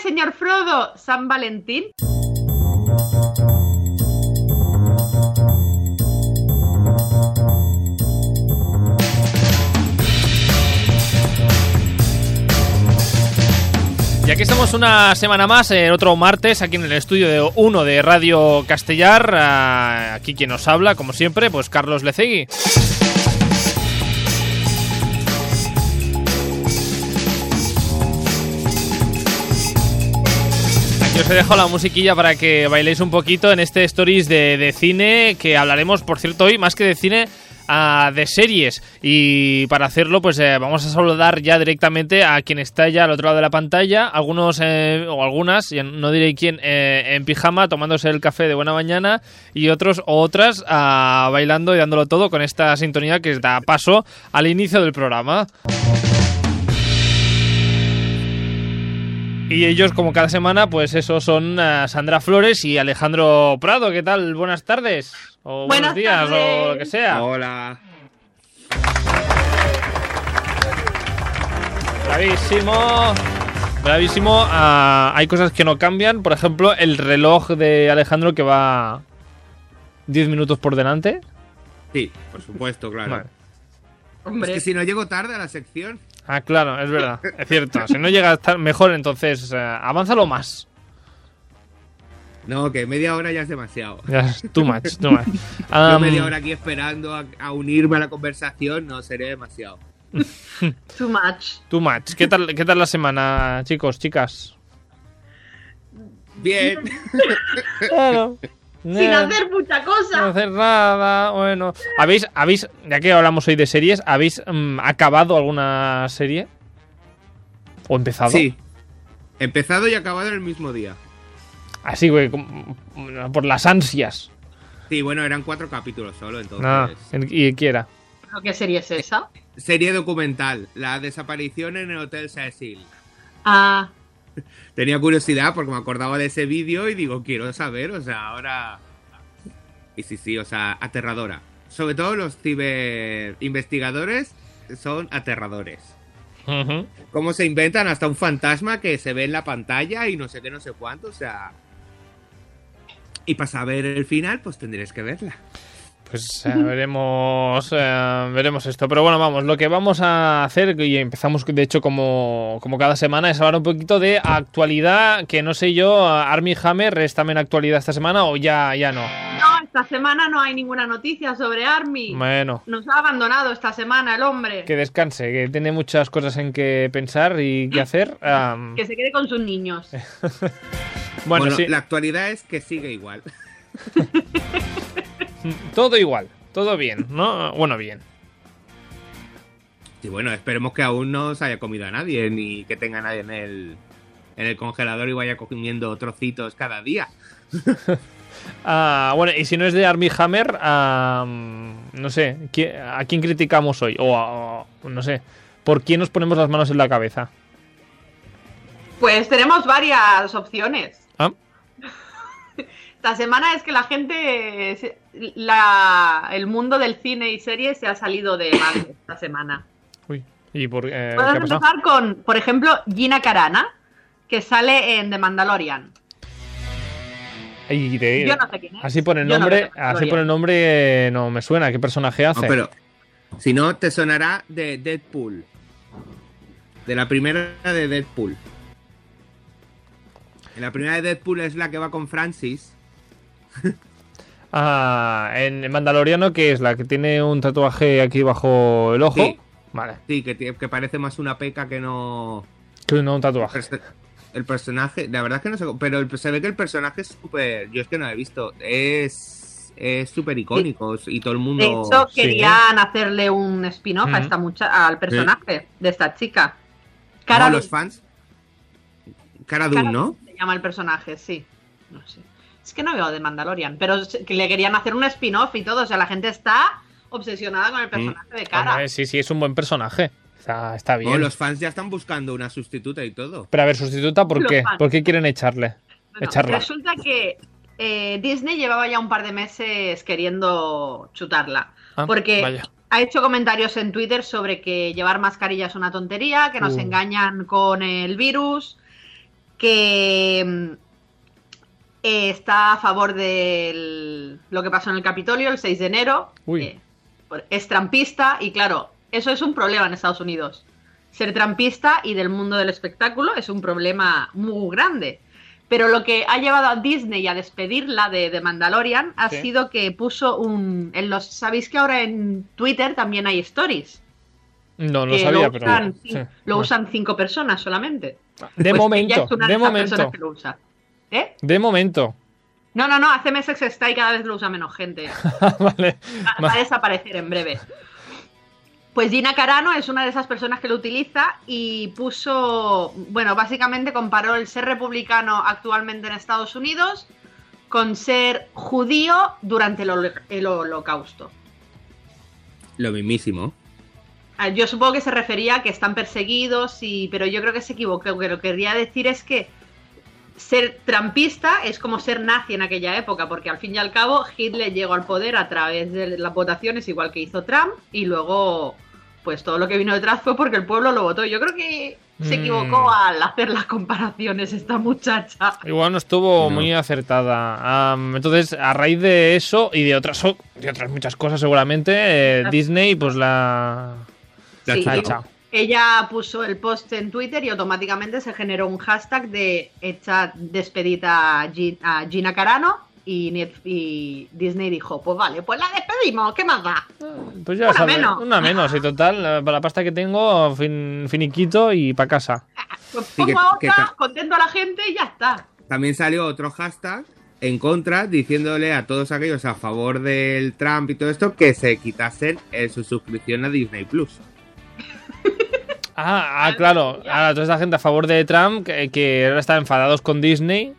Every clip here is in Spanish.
señor Frodo, San Valentín. Y aquí estamos una semana más, en otro martes, aquí en el estudio de 1 de Radio Castellar. Ah, Aquí quien nos habla, como siempre, pues Carlos Lecegui. Os he dejado la musiquilla para que bailéis un poquito en este Stories de, de cine, que hablaremos, por cierto, hoy más que de cine, ah, de series. Y para hacerlo, pues eh, vamos a saludar ya directamente a quien está ya al otro lado de la pantalla. Algunos eh, o algunas, no diré quién, eh, en pijama, tomándose el café de buena mañana. Y otros o otras ah, bailando y dándolo todo con esta sintonía que da paso al inicio del programa. Y ellos, como cada semana, pues eso son ah, Sandra Flores y Alejandro Prado. ¿Qué tal? Buenas tardes. O buenos Buenas días, o lo que sea. Hola. Bravísimo. Bravísimo. Ah, hay cosas que no cambian. Por ejemplo, el reloj de Alejandro que va 10 minutos por delante. Sí, por supuesto, claro. Vale. Hombre, Es que si no llego tarde a la sección, Ah, claro, es verdad. Es cierto. Si no llega a estar mejor, entonces eh, avánzalo más. no, que media hora ya es demasiado. Ya es too much, too much. Yo media hora aquí esperando a, a unirme a la conversación no sería demasiado. too much. Too much. ¿Qué tal, ¿Qué tal la semana, chicos, chicas? Bien. Bueno. Sin eh, hacer mucha No cosa. hacer nada, bueno. ¿Habéis, habéis, ya que hablamos hoy de series, ¿habéis mm, acabado alguna serie? ¿O empezado? Sí. Empezado y acabado en el mismo día. Así, güey, mm, por las ansias. Sí, bueno, eran cuatro capítulos solo, entonces. Nada, y quiera. ¿Pero ¿Qué serie es esa? Serie documental, la desaparición en el Hotel Cecil. Ah, Tenía curiosidad porque me acordaba de ese vídeo y digo, quiero saber, o sea, ahora... Y sí, sí, o sea, aterradora. Sobre todo los ciber investigadores son aterradores. Ujú. Cómo se inventan hasta un fantasma que se ve en la pantalla y no sé qué, no sé cuánto, o sea... Y para saber el final, pues tendréis que verla. Pues eh, veremos, eh, veremos esto. Pero bueno, vamos, lo que vamos a hacer, y empezamos de hecho como, como cada semana, es hablar un poquito de actualidad, que no sé yo, Army Hammer es también actualidad esta semana o ya, ya no. no, esta semana no hay ninguna noticia sobre Army. Bueno. Nos ha abandonado esta semana el hombre. Que descanse, que tiene muchas cosas en que pensar y que hacer. am, Que se quede con sus niños. bueno, Bueno, sí, la actualidad es que sigue igual. todo igual, todo bien, ¿no? Bueno, bien. Y bueno, esperemos que aún no se haya comido a nadie, ni que tenga nadie en el, en el congelador y vaya comiendo trocitos cada día. Ah, bueno, y si no es de Army Hammer, am, no sé, ¿qui- ¿a quién criticamos hoy? O, a- o no sé, ¿por quién nos ponemos las manos en la cabeza? Pues tenemos varias opciones. Ah, Esta semana es que la gente, la, el mundo del cine y series se ha salido de madre esta semana. uy, ¿y por eh, qué ha Podemos pasado? empezar con, por ejemplo, Gina Carana, que sale en The Mandalorian. Y de- Yo no sé quién es. así por el no nombre, veo así Mandalorian. por el nombre eh, no me suena. ¿Qué personaje hace? No, pero si no, te sonará de Deadpool. De la primera de Deadpool. En la primera de Deadpool es la que va con Francis. Ah, en el Mandaloriano, que es la que tiene un tatuaje aquí bajo el ojo. Sí. Vale, Sí, que, parece más una peca que no. que no un tatuaje. perso- El personaje, la verdad es que no sé. cómo- Pero el- se ve que el personaje es súper. Yo es que no lo he visto. Es. Es súper icónico. Y todo el De mundo. hecho, sí. querían hacerle un spin-off a esta mucha al personaje de esta chica. Cara No, los fans. Cara Cara Dune, ¿no? Se llama el personaje, sí. No sé. Es que no veo de Mandalorian, pero le querían hacer un spin-off y todo. O sea, la gente está obsesionada con el personaje de cara. Hombre, sí, sí, es un buen personaje. Está, está bien. Los fans ya están buscando una sustituta y todo. Pero a ver, sustituta, ¿por Los qué? fans. ¿Por qué quieren echarle? Bueno, Echarla. resulta que eh, Disney llevaba ya un par de meses queriendo chutarla. Ah, porque vaya. ha hecho comentarios en Twitter sobre que llevar mascarilla es una tontería, que nos Uh. engañan con el virus, que mm, eh, está a favor de lo que pasó en el Capitolio el 6 de enero. Uy. Eh, es trampista y claro, eso es un problema en Estados Unidos. Ser trampista y del mundo del espectáculo es un problema muy grande. Pero lo que ha llevado a Disney a despedirla de, de Mandalorian ha Sí. sido que puso un... En los, ¿Sabéis que ahora en Twitter también hay stories? No, no que sabía, lo pero. usan, sí, lo bueno. usan cinco personas solamente. De Pues momento, es una de momento. que lo usa. ¿Eh? De momento. No, no, no, hace meses que está y cada vez lo usa menos gente. vale. Va, va a desaparecer en breve. Pues Gina Carano es una de esas personas que lo utiliza y puso, bueno, básicamente comparó el ser republicano actualmente en Estados Unidos con ser judío durante el, holo- el holocausto. Lo mismísimo. Ah, Yo supongo que se refería a que están perseguidos, y, pero yo creo que se equivocó. Que lo que quería decir es que ser trampista es como ser nazi en aquella época, porque al fin y al cabo Hitler llegó al poder a través de las votaciones, igual que hizo Trump, y luego, pues todo lo que vino detrás fue porque el pueblo lo votó. Yo creo que se Mm. equivocó al hacer las comparaciones esta muchacha. Igual no estuvo No. muy acertada. Am, entonces, a raíz de eso y de otras, de otras muchas cosas, seguramente, eh, Claro. Disney pues la, La Sí, la ha chica. echado. Ella puso el post en Twitter y automáticamente se generó un hashtag de hecha despedida a, Gi- a Gina Carano y, Disney dijo, pues vale, pues la despedimos, ¿qué más da? Pues ya Una sabes, menos. Una menos, y total, para la pasta que tengo, fin- finiquito y para casa. Pues pongo a otra, contento a la gente y ya está. También salió otro hashtag en contra diciéndole a todos aquellos a favor del Trump y todo esto que se quitasen eh, su suscripción a Disney Plus. Ah, ah, claro. Ahora, toda esta gente a favor de Trump que, que ahora están enfadados con Disney.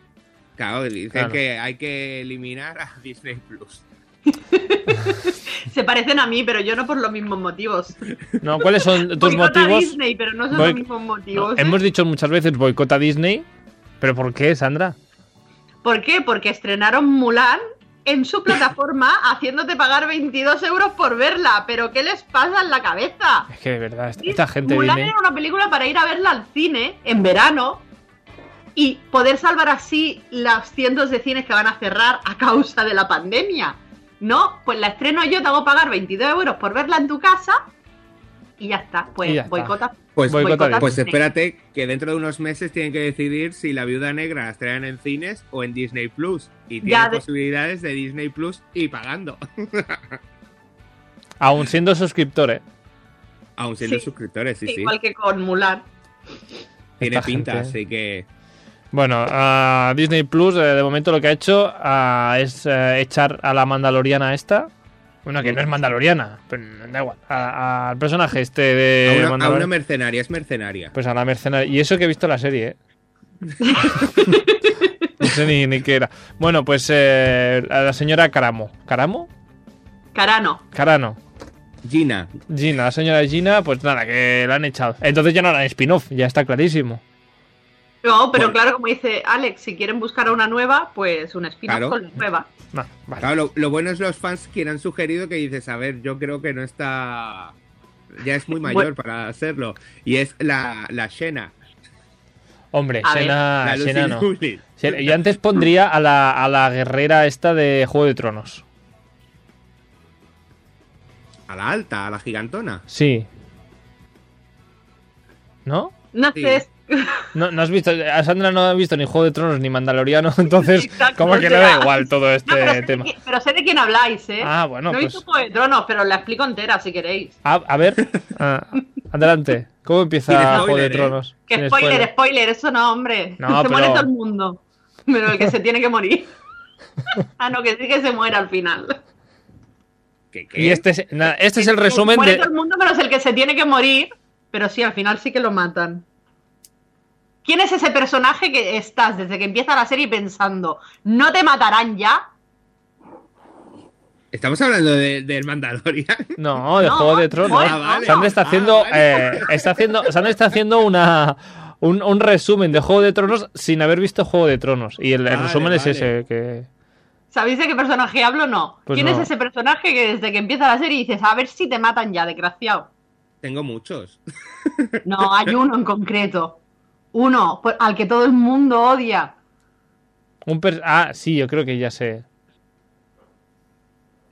Claro, dicen Claro. que hay que eliminar a Disney Plus. Se parecen a mí, pero yo no por los mismos motivos. ¿No? ¿Cuáles son tus motivos? Disney, pero no son los mismos No, motivos. ¿eh? hemos dicho muchas veces boicota Disney. ¿Pero por qué, Sandra? ¿Por qué? Porque estrenaron Mulan en su plataforma haciéndote pagar 22 euros por verla. ¿Pero qué les pasa en la cabeza? Es que de verdad, esta, esta gente Mulan Disney. era una película para ir a verla al cine en verano y poder salvar así los cientos de cines que van a cerrar a causa de la pandemia. No, pues la estreno yo, te hago pagar 22 euros por verla en tu casa y ya está. Pues está. boicota. Pues, Boicota boicota pues Disney. espérate que dentro de unos meses tienen que decidir si La Viuda Negra la estrenan en cines o en Disney Plus. Y Ya tienen de- posibilidades de Disney Plus y pagando. Aún siendo suscriptor, ¿eh? Aún siendo Sí. suscriptores, sí, sí. Igual que con Mulan. Tiene Esta pinta, gente. así que. Bueno, a Disney Plus, eh, de momento lo que ha hecho ah, es eh, echar a la Mandaloriana esta. Bueno, que no es Mandaloriana, pero da igual. Al personaje este de a, una, a Mandalorian. una mercenaria, es mercenaria. Pues a la mercenaria. Y eso que he visto la serie, ¿eh? no sé ni, ni qué era. Bueno, pues eh, a la señora Caramo. ¿Caramo? Carano. Carano. Gina, Gina, la señora Gina, pues nada, que la han echado. Entonces ya no harán spin-off, ya está clarísimo. No, pero Bueno. claro, como dice Alex, si quieren buscar a una nueva, pues un spin-off Claro. con la nueva. No, vale. Claro, lo, lo bueno es los fans que han sugerido que dices, a ver, yo creo que no está. Ya es muy mayor para hacerlo. Y es la, la Shena. Hombre, A ver. Sena, la Lucy Sena no. Yo antes pondría a la, a la guerrera esta de Juego de Tronos. A la alta, a la gigantona. Sí. ¿No? No Sí. sé, es- No, no has visto, a Sandra no ha visto ni Juego de Tronos ni Mandaloriano, entonces Exacto, como o que le da igual todo No, este pero, tema. pero sé de quién habláis, ¿eh? Ah, bueno, no he pues visto Juego de Tronos, pero la explico entera si queréis. a, a ver, ah, adelante. ¿Cómo empieza spoiler, Juego de ¿eh? Tronos? Que spoiler, spoiler, eso no, hombre. No, se muere pero- todo el mundo. Pero el que se tiene que morir. ah, no, que sí que se muere al final. ¿Qué, qué? Y este es, nada, este es el resumen muere de... todo el mundo menos el que se tiene que morir, pero sí, al final sí que lo matan. ¿Quién es ese personaje que estás desde que empieza la serie pensando, no te matarán ya? Estamos hablando de- del Mandalorian. No, de No, Juego de Tronos. Juego de Tronos. Sandra está Ah, haciendo, vale. eh, está haciendo, Sandra está haciendo una, un, un resumen de Juego de Tronos sin haber visto Juego de Tronos. Y el, el Vale, resumen es ese que... ¿Sabéis de qué personaje hablo? No. Pues ¿Quién no. es ese personaje que desde que empieza la serie dices, a ver si te matan ya, desgraciado? Tengo muchos. No, hay uno en concreto. Uno, por- al que todo el mundo odia. Un per- ah, sí, yo creo que ya sé.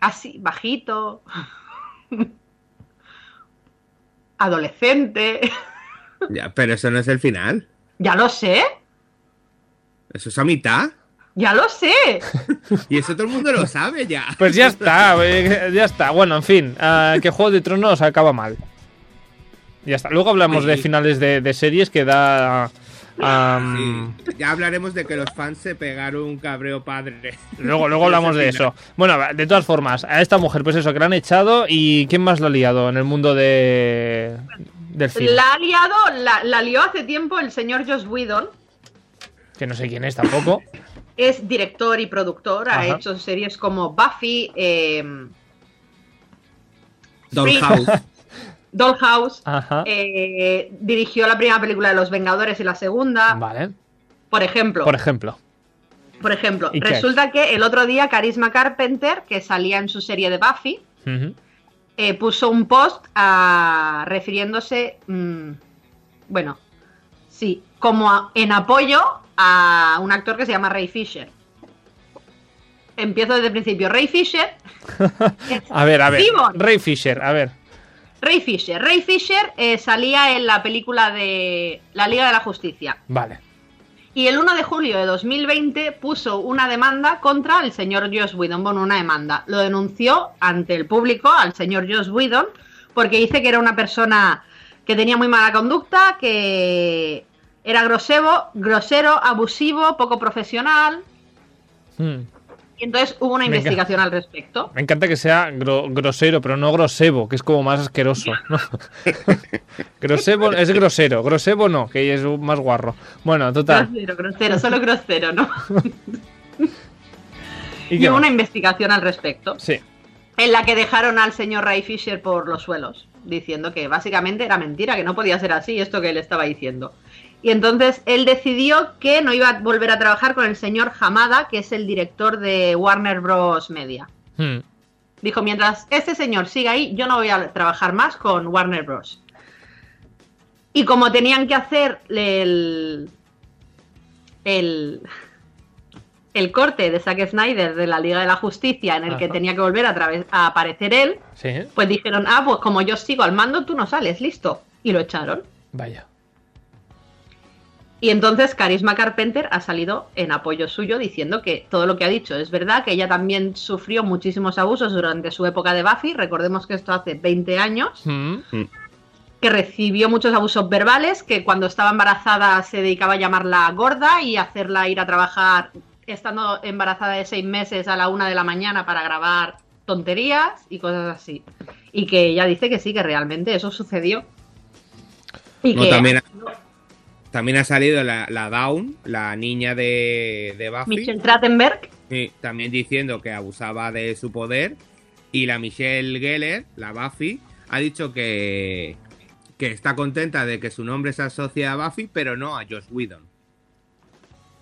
Así, bajito. Adolescente. Ya, pero eso no es el final. Ya lo sé. Eso es a mitad. Ya lo sé. Y eso todo el mundo lo sabe ya. Pues ya está, eh, ya está. Bueno, en fin, ah, que Juego de Tronos acaba mal. Ya está. Luego hablamos de finales de, de series que da. Sí. Ya hablaremos de que los fans se pegaron un cabreo padre. Luego, luego hablamos de eso. Bueno, de todas formas, a esta mujer, pues eso, que la han echado y ¿quién más la ha liado en el mundo de del cine? La ha liado, la, la lió hace tiempo el señor Josh Whedon. Que no sé quién es tampoco. Es director y productor. Ha hecho series como Buffy, eh, Dollhouse. Dollhouse. Eh, dirigió la primera película de Los Vengadores y la segunda. Vale. Por ejemplo. Por ejemplo. Por ejemplo, resulta que el otro día Carisma Carpenter, que salía en su serie de Buffy, eh, puso un post ah, refiriéndose, mm, bueno, sí, como a- en apoyo a un actor que se llama Ray Fisher. Empiezo desde el principio. Ray Fisher. A ver, a ver. Ray Fisher, a ver. Ray Fisher. Ray Fisher eh, salía en la película de La Liga de la Justicia. Vale. Y el 1 de julio de 2020 puso una demanda contra el señor Josh Whedon. Bueno, una demanda. Lo denunció ante el público al señor Josh Whedon porque dice que era una persona que tenía muy mala conducta, que era grosero, grosero, abusivo, poco profesional. Mm. Y entonces hubo una investigación al respecto. Me encanta que sea gro- grosero, pero no grosebo, que es como más asqueroso. ¿no? grosebo es grosero, grosebo no, que es más guarro. Bueno, total. Grosero, grosero, solo grosero, ¿no? ¿Y hubo una investigación al respecto. Sí. en la que dejaron al señor Ray Fisher por los suelos, diciendo que básicamente era mentira, que no podía ser así esto que él estaba diciendo. Y entonces él decidió que no iba a volver a trabajar con el señor Hamada, que es el director de Warner Bros. Media. Hmm. Dijo, mientras este señor siga ahí, yo no voy a trabajar más con Warner Bros. Y como tenían que hacer el, el, el corte de Zack Snyder de la Liga de la Justicia, en el que tenía que volver a, a aparecer él, Sí, pues dijeron, ah, pues como yo sigo al mando, tú no sales, listo. Y lo echaron. vaya. Y entonces Carisma Carpenter ha salido en apoyo suyo diciendo que todo lo que ha dicho es verdad, que ella también sufrió muchísimos abusos durante su época de Buffy, recordemos que esto hace 20 años, Hmm. que recibió muchos abusos verbales, que cuando estaba embarazada se dedicaba a llamarla gorda y hacerla ir a trabajar estando embarazada de seis meses a la una de la mañana para grabar tonterías y cosas así. Y que ella dice que sí, que realmente eso sucedió. Y No, que también, ha, también ha salido la, la Dawn, la niña de, de Buffy, Michelle Trachtenberg sí, también diciendo que abusaba de su poder. Y la Michelle Geller, la Buffy, ha dicho que, que está contenta de que su nombre se asocie a Buffy, pero no a Josh Whedon.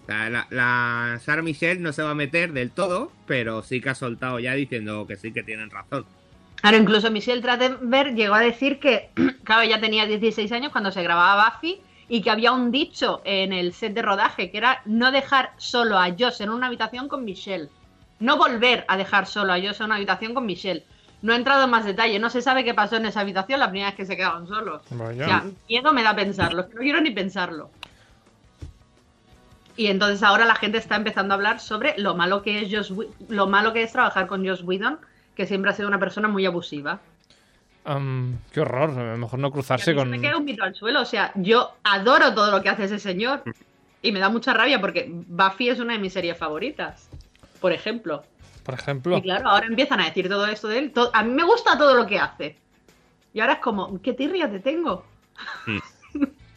Sea, La, la Sarah Michelle no se va a meter del todo, pero sí que ha soltado ya diciendo que sí que tienen razón. Claro, incluso Michelle Trachtenberg llegó a decir que, claro, ella tenía 16 años cuando se grababa Buffy y que había un dicho en el set de rodaje que era no dejar solo a Josh en una habitación con Michelle. No volver a dejar solo a Josh en una habitación con Michelle. No ha entrado en más detalle, no se sabe qué pasó en esa habitación la primera vez que se quedaron solos. Vaya. O sea, miedo me da pensarlo, es que no quiero ni pensarlo. Y entonces ahora la gente está empezando a hablar sobre lo malo que es Joss Whe- lo malo que es trabajar con Josh Whedon, que siempre ha sido una persona muy abusiva. Am, qué horror, mejor no cruzarse con. me queda un mito al suelo, o sea, yo adoro todo lo que hace ese señor y me da mucha rabia porque Buffy es una de mis series favoritas, por ejemplo. Por ejemplo. Y claro, ahora empiezan a decir todo esto de él. to- a mí me gusta todo lo que hace. Y ahora es como, ¿qué tirria te tengo?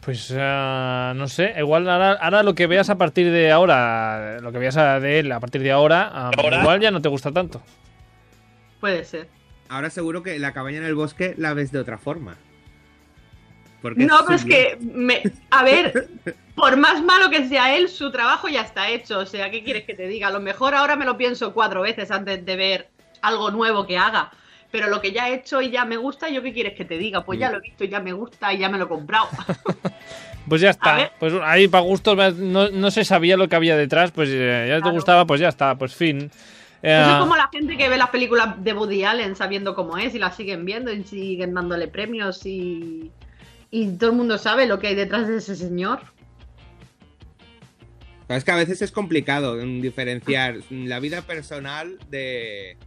Pues ah, no sé, igual ahora, ahora lo que veas a partir de ahora, lo que veas de él a partir de ahora, igual ya no te gusta tanto. Puede ser. Ahora seguro que la cabaña en el bosque la ves de otra forma. Porque No, pero es que, me, a ver, por más malo que sea él, su trabajo ya está hecho. O sea, ¿qué quieres que te diga? A lo mejor ahora me lo pienso cuatro veces antes de ver algo nuevo que haga. pero lo que ya he hecho y ya me gusta, ¿yo qué quieres que te diga? Pues ya Mm. lo he visto y ya me gusta y ya me lo he comprado. Pues ya está. Pues ahí para gustos no, no se sabía lo que había detrás, pues eh, ya te Claro. gustaba, pues ya está, pues fin. Eh, Eso es como la gente que ve las películas de Woody Allen sabiendo cómo es y las siguen viendo y siguen dándole premios y, y todo el mundo sabe lo que hay detrás de ese señor. Es que a veces es complicado diferenciar la vida personal de,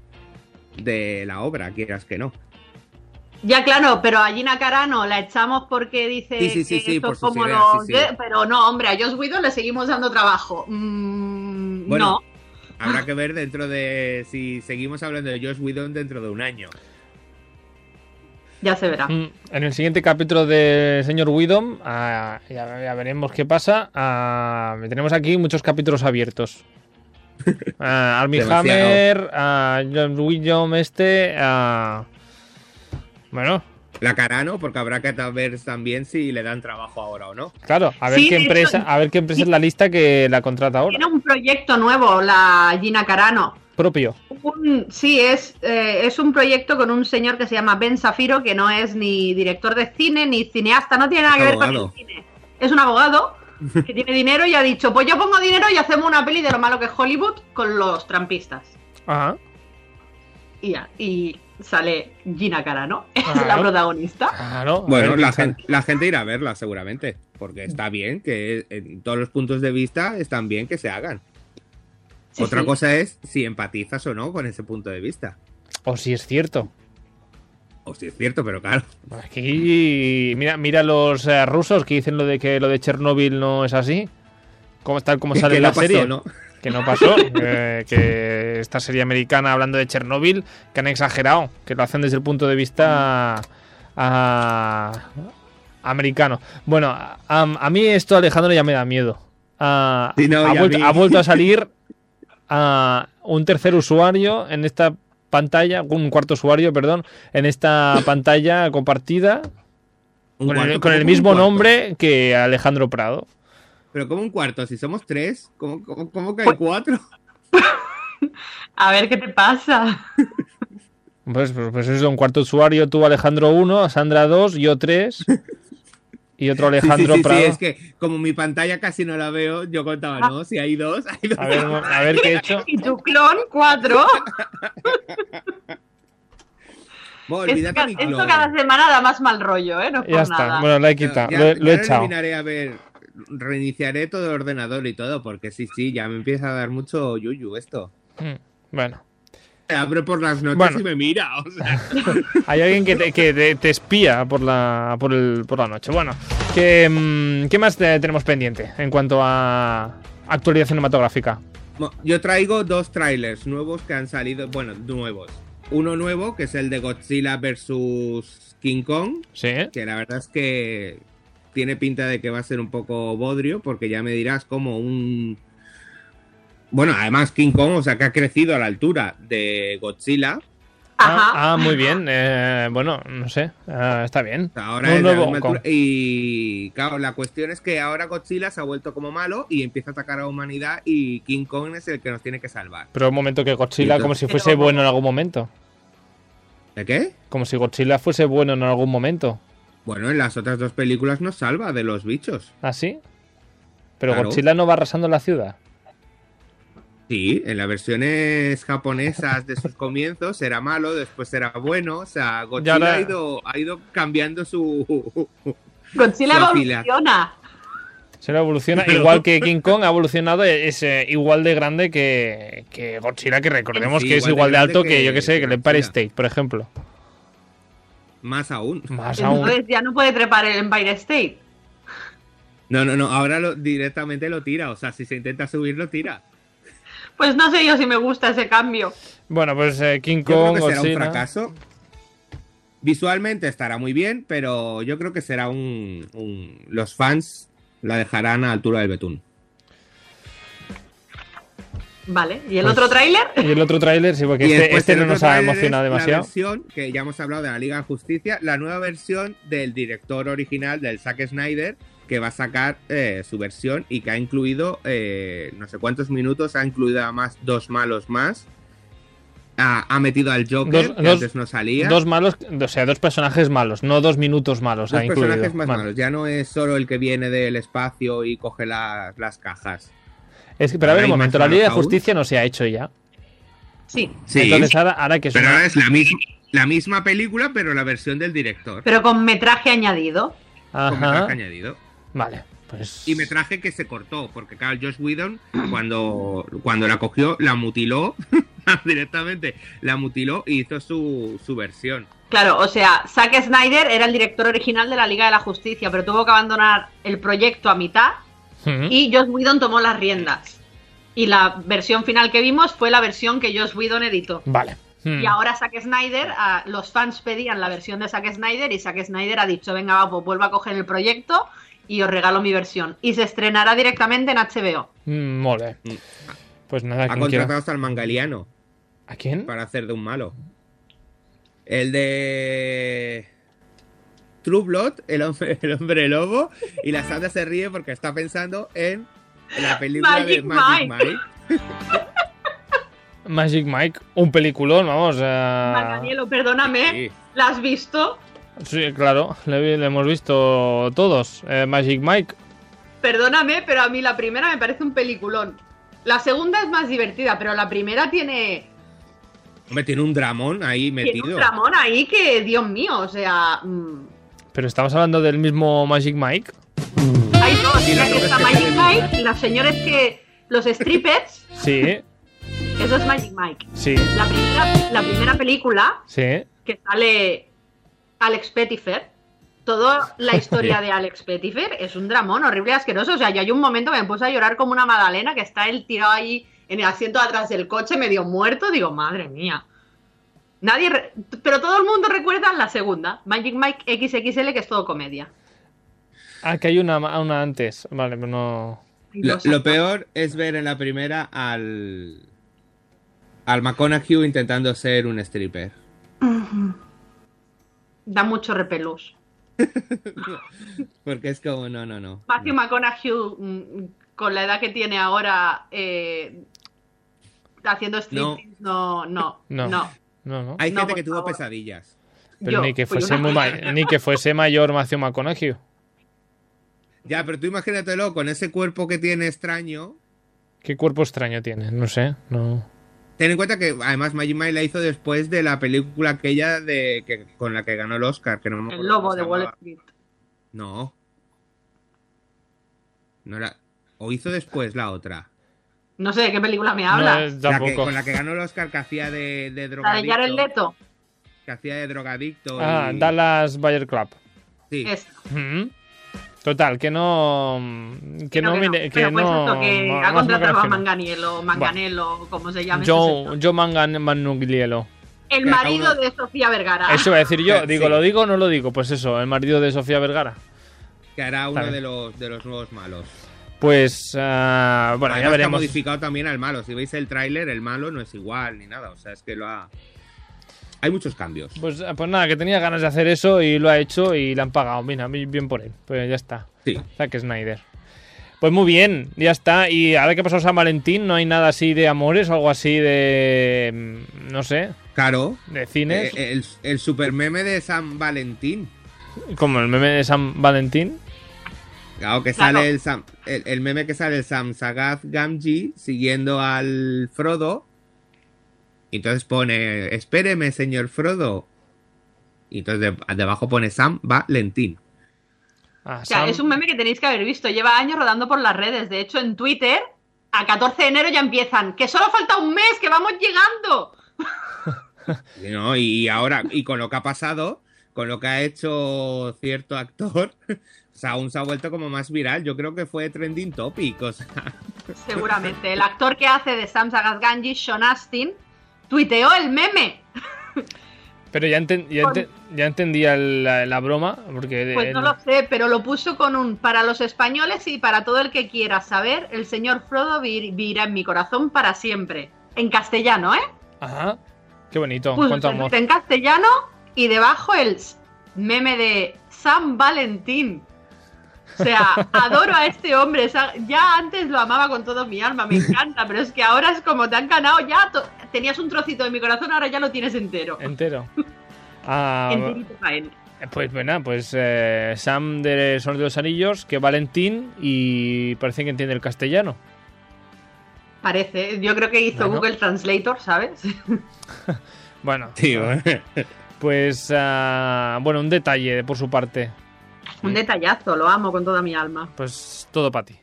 de la obra, quieras que no. Ya, claro, pero a Gina Carano la echamos porque dice Sí, sí, sí, que sí, esto por es como ideas, los Pero no, hombre, a Joss Whedon le seguimos dando trabajo. Mm, Bueno, no. Habrá que ver dentro de si seguimos hablando de Josh Whedon dentro de un año. Ya se verá. mm, en el siguiente capítulo de Señor Widom, ah, ya, ya veremos qué pasa. ah, tenemos aquí muchos capítulos abiertos. Ah, Armie. Hammer, a John Widom este, ah, bueno, La Carano, porque habrá que ver también si le dan trabajo ahora o no. claro, a ver Sí, qué empresa, hecho- a ver qué empresa es la lista que la contrata ahora. Tiene un proyecto nuevo, la Gina Carano. Propio. Un- sí, es, eh, es un proyecto con un señor que se llama Ben Safiro, que no es ni director de cine ni cineasta, no tiene nada que ver con el cine. Es un abogado que tiene dinero y ha dicho, pues yo pongo dinero y hacemos una peli de lo malo que es Hollywood con los trampistas. Ajá. Y sale Gina Carano, es Claro. la protagonista. Claro. Bueno, la gente, la gente irá a verla seguramente, porque está bien, que en todos los puntos de vista están bien que se hagan. Sí, Otra sí. cosa es si empatizas o no con ese punto de vista. O si es cierto. O si es cierto, pero claro. Aquí, mira, mira los eh, rusos que dicen lo de que lo de Chernobyl no es así. Como tal como sale que en no la pasó, serie. ¿no? Que no pasó. eh, que esta serie americana hablando de Chernobyl, que han exagerado. Que lo hacen desde el punto de vista ah, americano. Bueno, a, a mí esto, Alejandro, ya me da miedo. Ah, Sí, no, ha, a vuelto, ha vuelto a salir ah, un tercer usuario en esta pantalla, un cuarto usuario, perdón, en esta pantalla compartida con el, cuarto, con el ¿cómo un mismo nombre que Alejandro Prado. Pero como un cuarto, si somos tres, ¿cómo, cómo, cómo que hay Pues- cuatro? A ver qué te pasa. Pues, pues, pues eso, un cuarto usuario, tú Alejandro 1, Sandra 2, yo 3 y otro Sí, sí, Alejandro sí, sí, Prado. es que como mi pantalla casi no la veo, yo contaba, Ah. no, si hay dos, hay dos. A ver, a ver qué he hecho. Y tu clon, cuatro. Bueno, Esto, olvídate mi esto clon. cada semana da más mal rollo, ¿eh? No es Ya por está, nada. bueno, la he quitado, ya- lo, he- lo he ya echado. a ver, reiniciaré todo el ordenador y todo, porque sí, sí, ya me empieza a dar mucho yuyu esto. Mm, Bueno, Abre por las noches Bueno. y me mira, o sea. hay alguien que te, que te- te espía por la, por, el, por la noche. Bueno, ¿qué, mm, ¿qué más te- tenemos pendiente en cuanto a actualidad cinematográfica? Yo traigo dos trailers nuevos que han salido, bueno, nuevos. Uno nuevo, que es el de Godzilla vs. King Kong, Sí, que la verdad es que tiene pinta de que va a ser un poco bodrio, porque ya me dirás como un... Bueno, además King Kong, o sea, que ha crecido a la altura de Godzilla. Ajá. Ah, ah, muy bien. eh, bueno, no sé. ah, está bien. Ahora Un es nuevo altura. Y claro, la cuestión es que ahora Godzilla se ha vuelto como malo y empieza a atacar a la humanidad y King Kong es el que nos tiene que salvar. Pero un momento que Godzilla, Entonces- como si fuese bueno en algún momento. ¿De qué? Como si Godzilla fuese bueno en algún momento. Bueno, en las otras dos películas nos salva de los bichos. ¿Así? Pero Claro. Godzilla no va arrasando la ciudad. Sí, en las versiones japonesas de sus comienzos era malo, después era bueno. O sea, Godzilla ahora- ha, ido, ha ido cambiando su. Godzilla Su evoluciona. Se lo evoluciona. Igual que King Kong ha evolucionado, es eh, igual de grande que, que Godzilla, que recordemos Sí, que es igual de alto que, que- yo que sé, que el Empire. State, por ejemplo. Más aún. Más aún. Entonces ya no puede trepar el Empire State. No, no, no. Ahora lo, directamente lo tira. O sea, si se intenta subir, lo tira. Pues no sé yo si me gusta ese cambio. Bueno, pues eh, King Yo creo Kong, que será un fracaso. Visualmente estará muy bien, pero yo creo que será un, un- Los fans la dejarán a altura del betún. Vale. ¿Y el Pues- otro tráiler? Y el otro tráiler, sí, porque Y este, este no nos ha emocionado es demasiado. La versión, que ya hemos hablado de la Liga de Justicia, la nueva versión del director original, del Zack Snyder, que va a sacar eh, su versión y que ha incluido eh, no sé cuántos minutos, ha incluido además dos malos más. ha, ha metido al Joker, Dos- que dos- antes no salía. Dos malos, o sea, dos personajes malos, no dos minutos malos. Dos ha incluido. personajes más malos. Ya no es solo el que viene del espacio y coge las, las cajas. Es que, pero a ver, un momento, la Liga de. Justicia no se ha hecho ya. Sí, Sí, Entonces ahora, ahora que es pero una- ahora es la misma, la misma película, pero la versión del director. pero con metraje añadido. Con Ajá. metraje añadido. Vale, pues. Y metraje que se cortó, porque claro, Josh Whedon, cuando, cuando la cogió, la mutiló directamente. La mutiló y hizo su, su versión. Claro, o sea, Zack Snyder era el director original de la Liga de la Justicia, pero tuvo que abandonar el proyecto a mitad Y Joss Whedon tomó las riendas. Y la versión final que vimos fue la versión que Joss Whedon editó. Vale. Hmm. Y ahora Zack Snyder, los fans pedían la versión de Zack Snyder y Zack Snyder ha dicho, venga, va, pues vuelvo a coger el proyecto y os regalo mi versión. Y se estrenará directamente en HBO. Mm, molt bé. Mm. Pues nada, Ha contratado quiera. hasta al mangaliano ¿A quién? para hacer de un malo. El de True Blood, el hombre, el hombre lobo, y la Sandra se ríe porque está pensando en la película de Magic Magic Mike. Mike. Magic Mike, un peliculón, vamos. eh, Marganielo, perdóname, Sí. ¿la has visto? Sí, claro, le, le hemos visto todos. Eh, Magic Mike. Perdóname, pero a mí la primera me parece un peliculón. La segunda es más divertida, pero la primera tiene, Hombre, tiene un dramón ahí tiene metido. un tramón ahí que, Dios mío, o sea... mm, Pero estamos hablando del mismo Magic Mike. hay dos, la que está Magic Mike y los señores que... Los strippers, Sí, eso es Magic Mike. sí, La primera, la primera película sí. que sale Alex Pettifer, toda la historia de Alex Pettifer es un dramón horrible y asqueroso. O sea, yo hay un momento que me puse a llorar como una magdalena que está él tirado ahí en el asiento de atrás del coche, medio muerto. Digo, madre mía. Nadie. re- Pero todo el mundo recuerda la segunda, Magic Mike XXL, que es todo comedia. Ah, que hay una, una antes. Vale, pero no. Lo, peor es ver en la primera al. al McConaughey intentando ser un stripper. Da mucho repelús. Porque es como, no, no, no. Matthew no. McConaughey, mm, con la edad que tiene ahora, eh, haciendo striptease, no, no, No. no. No, no. Hay No, gente por que tuvo favor. pesadillas. Pero Yo ni, que fuese muy ni que fuese mayor Matthew McConaughey. Ya, pero tú imagínatelo con ese cuerpo que tiene extraño. ¿Qué cuerpo extraño tiene? No sé, no. Ten en cuenta que además Magic Mike la hizo después de la película aquella de que con la que ganó el Oscar, que no me El lobo de Wall. Street. No. No era. O hizo después la otra. No sé de qué película me No, hablas. eh, La que- tampoco. con la que ganó el Oscar que hacía de, de la de drogadicto. Jared Leto. Que hacía de drogadicto. Ah, y- Dallas Bayer Club. Sí. Ujú. Total, que no. Que no, mire. Que Pero pues no. esto, que no- ha no contratado a no. Manganiello, Manganello, como se llame. ese Joe. Joe Mangan Manuglielo. El marido de Sofía Vergara. Eso iba a decir yo. Sí. Digo, ¿lo digo o no lo digo? Pues eso, el marido de Sofía Vergara. Que hará uno de los, de los nuevos malos. Pues. ah, bueno, Además, ya que ha veremos. modificado también al malo. Si veis el tráiler, el malo no es igual ni nada. O sea, es que lo ha. Hay muchos cambios. Pues, pues nada, que tenía ganas de hacer eso y lo ha hecho y le han pagado. Mira, bien por él. Pues ya está. Sí. Zack Snyder. Pues muy bien, ya está. Y ahora que pasó San Valentín, no hay nada así de amores o algo así de. mm, No sé, Claro. de cines. eh, el, el super meme de San Valentín. Como el meme de San Valentín. Claro, que Claro. sale el, Sam- el, el meme que sale el Sam Sagath Gamgee siguiendo al Frodo. Y entonces pone, espéreme, señor Frodo. Y entonces de- debajo pone Sam Valentín. Ah, O sea, Sam- es un meme que tenéis que haber visto. Lleva años rodando por las redes. De hecho, en Twitter, a 14 de enero ya empiezan. ¡Que solo falta un mes! ¡Que vamos llegando! Y, no, y ahora, y con lo que ha pasado, con lo que ha hecho cierto actor, o sea, aún se ha vuelto como más viral. Yo creo que fue trending topic. O sea, Seguramente. El actor que hace de Sam Sagasganji, Sean Astin, tuiteó el meme. Pero ya, enten- ya, ente- ya entendía la, la broma. Porque Pues él- no lo sé, pero lo puso con un para los españoles y para todo el que quiera saber, el señor Frodo vi- vivirá en mi corazón para siempre. En castellano, ¿eh? Ajá. Qué bonito. Puso Cuánto amor. en castellano y debajo el meme de San Valentín. O sea, adoro a este hombre. Ya antes lo amaba con todo mi alma, me encanta, pero es que ahora es como te han ganado ya. tenías un trocito de mi corazón, ahora ya lo tienes entero. Entero. Ah, Enterito para él. pues bueno, pues eh, Sam de Son de los Anillos, que Valentín y parece que entiende el castellano. Parece. Yo creo que hizo Bueno. Google Translator, ¿sabes? Bueno, Sí, bueno. pues ah, bueno, un detalle por su parte. Un detallazo, lo amo con toda mi alma. Pues todo para ti.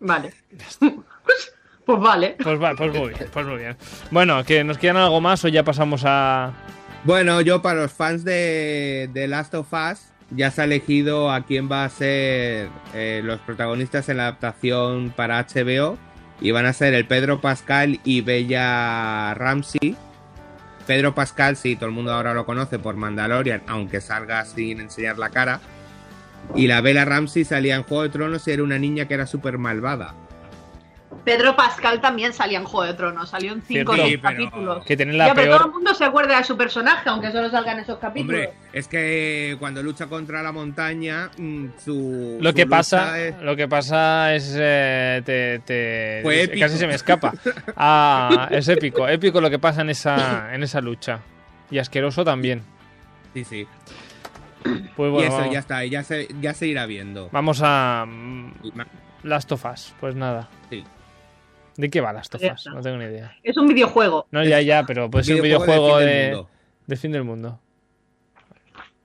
Vale. pues vale. Pues, va, pues muy bien, pues muy bien. Bueno, que nos quedan algo más o ya pasamos a. Bueno, yo para los fans de, de Last of Us, ya se ha elegido a quién va a ser eh, los protagonistas en la adaptación para HBO. Y van a ser el Pedro Pascal y Bella Ramsey. Pedro Pascal, sí, todo el mundo ahora lo conoce por Mandalorian, aunque salga sin enseñar la cara. Y la Bella Ramsey salía en Juego de Tronos y era una niña que era súper malvada. Pedro Pascal también salía en Juego de Tronos, salió en cinco Sí, pero- capítulos. Que tienen la Ya, pero todo el peor. mundo se acuerda de su personaje, aunque solo salgan esos capítulos. Hombre, es que cuando lucha contra la montaña, mm, su. Lo su que pasa, es- lo que pasa es eh, te, te- Fue es- épico. casi se me escapa. Ah, es épico, épico lo que pasa en esa en esa lucha y asqueroso también. Sí, sí. Pues y bueno, eso vamos, ya está, y ya se, ya se irá viendo. vamos a Y of Us. Pues nada. ¿De qué va Last of Ya Us? está. No tengo ni idea. Es un videojuego. No, ya, ya, pero puede ser un Videojuego de fin de, de fin del mundo.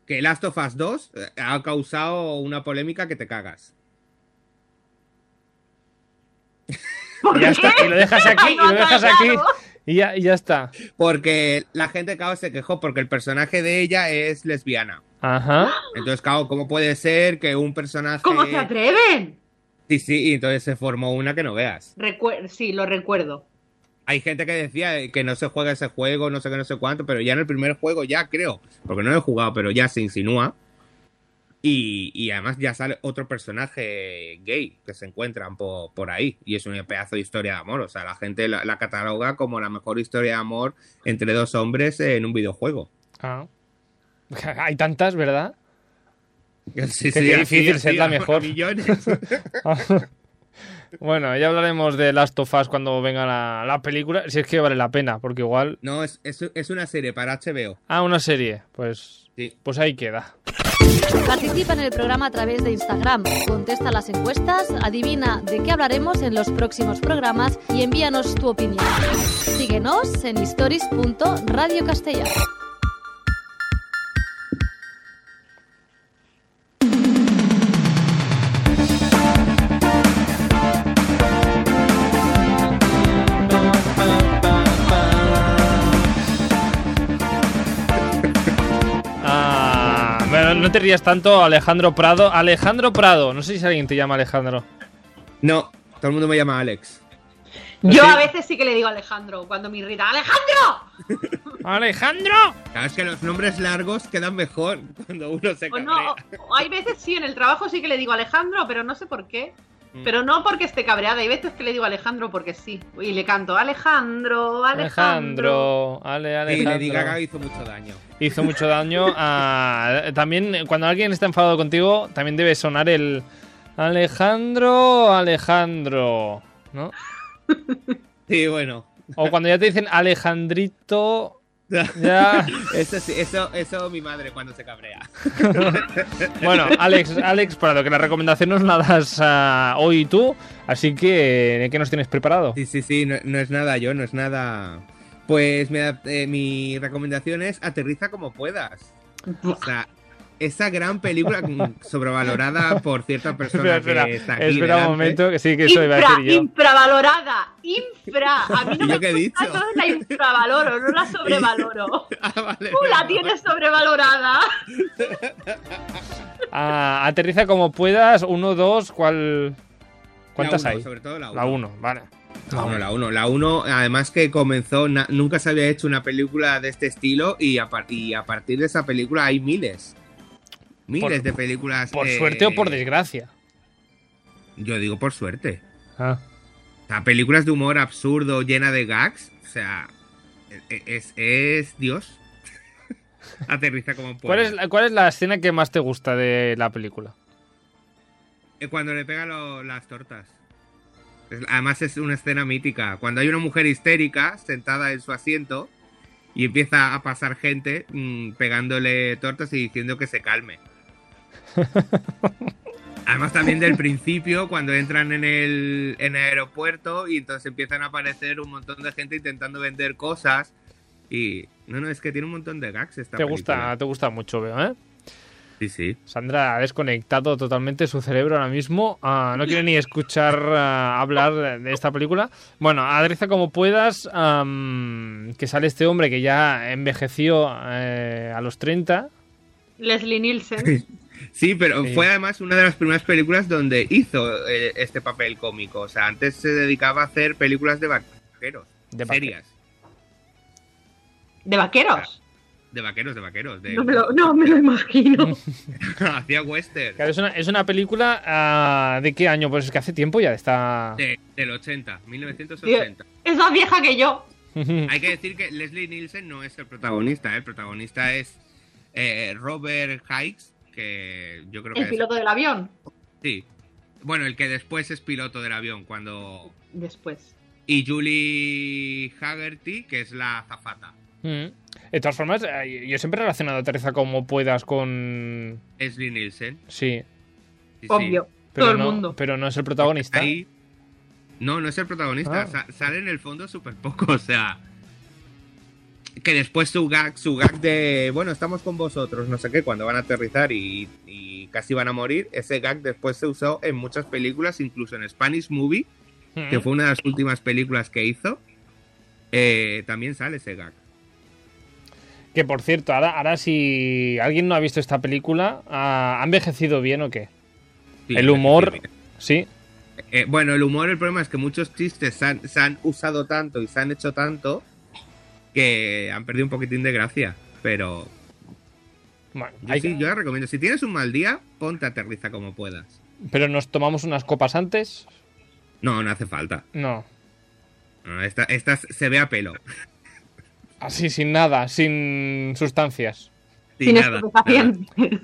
Que Last of Us 2 eh, ha causado una polémica que te cagas. ¿Por Y ya qué? está, y lo dejas aquí, y lo dejas aquí, y ya, y ya está. Porque la gente, claro, se quejó porque el personaje de ella es lesbiana. Ajá. Entonces, claro, ¿cómo puede ser que un personaje. ¿Cómo se atreven? Sí, sí, y entonces se formó una que no veas. Recuer- sí, lo recuerdo. Hay gente que decía que no se juega ese juego, no sé qué, no sé cuánto, pero ya en el primer juego ya creo, porque no lo he jugado, pero ya se insinúa. Y, y además ya sale otro personaje gay que se encuentran por, por ahí. Y es un pedazo de historia de amor. O sea, la gente la, la cataloga como la mejor historia de amor entre dos hombres en un videojuego. Ah. Hay tantas, ¿verdad? Sí, Qué difícil ser la mejor. millones. Bueno, ya hablaremos de Last of Us cuando venga la, la película. Si es que vale la pena, porque igual. No, es, es, es una serie para HBO. Ah, una serie. Pues, Sí. pues ahí queda. Participa en el programa a través de Instagram, contesta las encuestas, adivina de qué hablaremos en los próximos programas y envíanos tu opinión. Síguenos en stories.radiocastellano. te rías tanto, Alejandro Prado. Alejandro Prado, no sé si alguien te llama Alejandro. No, todo el mundo me llama Alex. Yo Sí. a veces sí que le digo Alejandro cuando me irrita. ¡Alejandro! ¡Alejandro! Claro, es que los nombres largos quedan mejor cuando uno se O no, o- o hay veces sí, en el trabajo sí que le digo Alejandro, pero no sé por qué. Mm. Pero no porque esté cabreada. Hay veces que le digo Alejandro porque sí. Y le canto Alejandro, Alejandro. Alejandro. Ale, Alejandro. Lady Gaga hizo mucho daño. Hizo mucho daño. a- también, cuando alguien está enfadado contigo, también debe sonar el Alejandro, Alejandro. ¿No? Sí, bueno. O cuando ya te dicen Alejandrito, ya. Eso, sí, eso, eso mi madre cuando se cabrea. Bueno, Alex, Alex Prado, que la recomendación nos la das ah, hoy tú. Así que, ¿qué nos tienes preparado? Sí, sí, sí, no, no es nada yo, no es nada. Pues mi, adap- eh, mi recomendación es aterriza como puedas. O sea, esa gran película sobrevalorada por cierta persona Espera, espera, que está aquí espera un delante. momento, que sí, que eso iba a Infra, decir yo. infravalorada. Infra. A mí no ¿Y yo me qué he dicho? la infravaloro, no la sobrevaloro. Ah, vale, Tú la tienes sobrevalorada. Ah, aterriza como puedas, uno, dos, ¿cuál? ¿Cuántas La uno, hay? Sobre todo la 1. La uno, vale. La 1, la 1. La 1, además que comenzó, nunca se había hecho una película de este estilo y a, par- y a partir de esa película hay miles. Miles Por- de películas. ¿Por eh, suerte o por desgracia? Yo digo por suerte. Ah. O sea, películas de humor absurdo, llena de gags. O sea, e- e- es, es Dios. Aterriza como puede. ¿Cuál es, la, ¿Cuál es la escena que más te gusta de la película? Eh, Cuando le pega lo- las tortas. Además es una escena mítica. Cuando hay una mujer histérica sentada en su asiento y empieza a pasar gente mm, pegándole tortas y diciendo que se calme. Además también del principio, cuando entran en el, en el aeropuerto y entonces empiezan a aparecer un montón de gente intentando vender cosas. Y no, no, es que tiene un montón de gags esta Te película. gusta, te gusta mucho, veo, ¿eh? Sí, sí. Sandra ha desconectado totalmente su cerebro ahora mismo. Ah, no quiere ni escuchar ah, hablar de- esta película. Bueno, adereza como puedas que sale este hombre que ya envejeció eh, a los 30. Leslie Nielsen. Sí, pero Sí. fue además una de las primeras películas donde hizo eh, este papel cómico. O sea, antes se dedicaba a hacer películas de vaqueros. De serias. ¿De vaqueros? De vaqueros, de vaqueros. De... No me lo, no me lo imagino. Hacía western. Claro, es, una, es una película ah, de qué año? Pues es que hace tiempo ya está. De- del 80, 1980. es más vieja que yo. Hay que decir que Leslie Nielsen no es el protagonista. ¿eh? El protagonista es eh, Robert Hikes, que yo creo que El es- piloto del avión. Sí. Bueno, el que después es piloto del avión, cuando... Después. Y Julie Haggerty, que es la azafata. Mm. De todas formas, eh, yo siempre he relacionado Aterriza como puedas con. Leslie Nielsen. Sí, Sí, sí. Obvio. pero Todo el mundo. pero no es el protagonista. Ahí- No, no es el protagonista. Ah. Sa- sale en el fondo súper poco, o sea. Que después su gag, su gag de bueno, estamos con vosotros, no sé qué, cuando van a aterrizar y, y casi van a morir, ese gag después se usó en muchas películas, incluso en Spanish Movie, Mm. que fue una de las últimas películas que hizo. eh, también sale ese gag. Que por cierto, ahora, ahora si alguien no ha visto esta película, ah, ¿ha envejecido bien o qué? Sí, el humor, sí. sí. Eh, bueno, el humor, el problema es que muchos chistes se han, se han usado tanto y se han hecho tanto que han perdido un poquitín de gracia. Pero Bueno, yo, sí, que- yo la recomiendo. Si tienes un mal día, ponte aterriza como puedas. Pero nos tomamos unas copas antes. No, no hace falta. No. No, esta, esta se ve a pelo. Así, sin nada, sin sustancias. Sin Sin nada.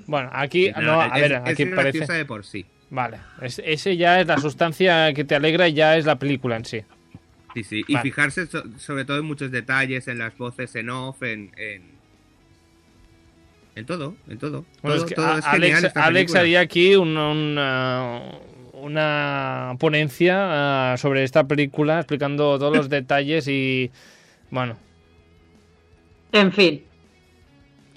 Bueno, aquí, no, a Es- ver, es aquí graciosa parece. de por sí. Vale, es- ese ya es la sustancia que te alegra y ya es la película en sí. Sí, sí. Y fijarse so- sobre todo en muchos detalles, en las voces en off, en. En, en todo, en todo. Bueno, Todo- es que todo a- es genial Alex, haría aquí un- una, una ponencia ah, sobre esta película, explicando todos los detalles y. Bueno, En fin.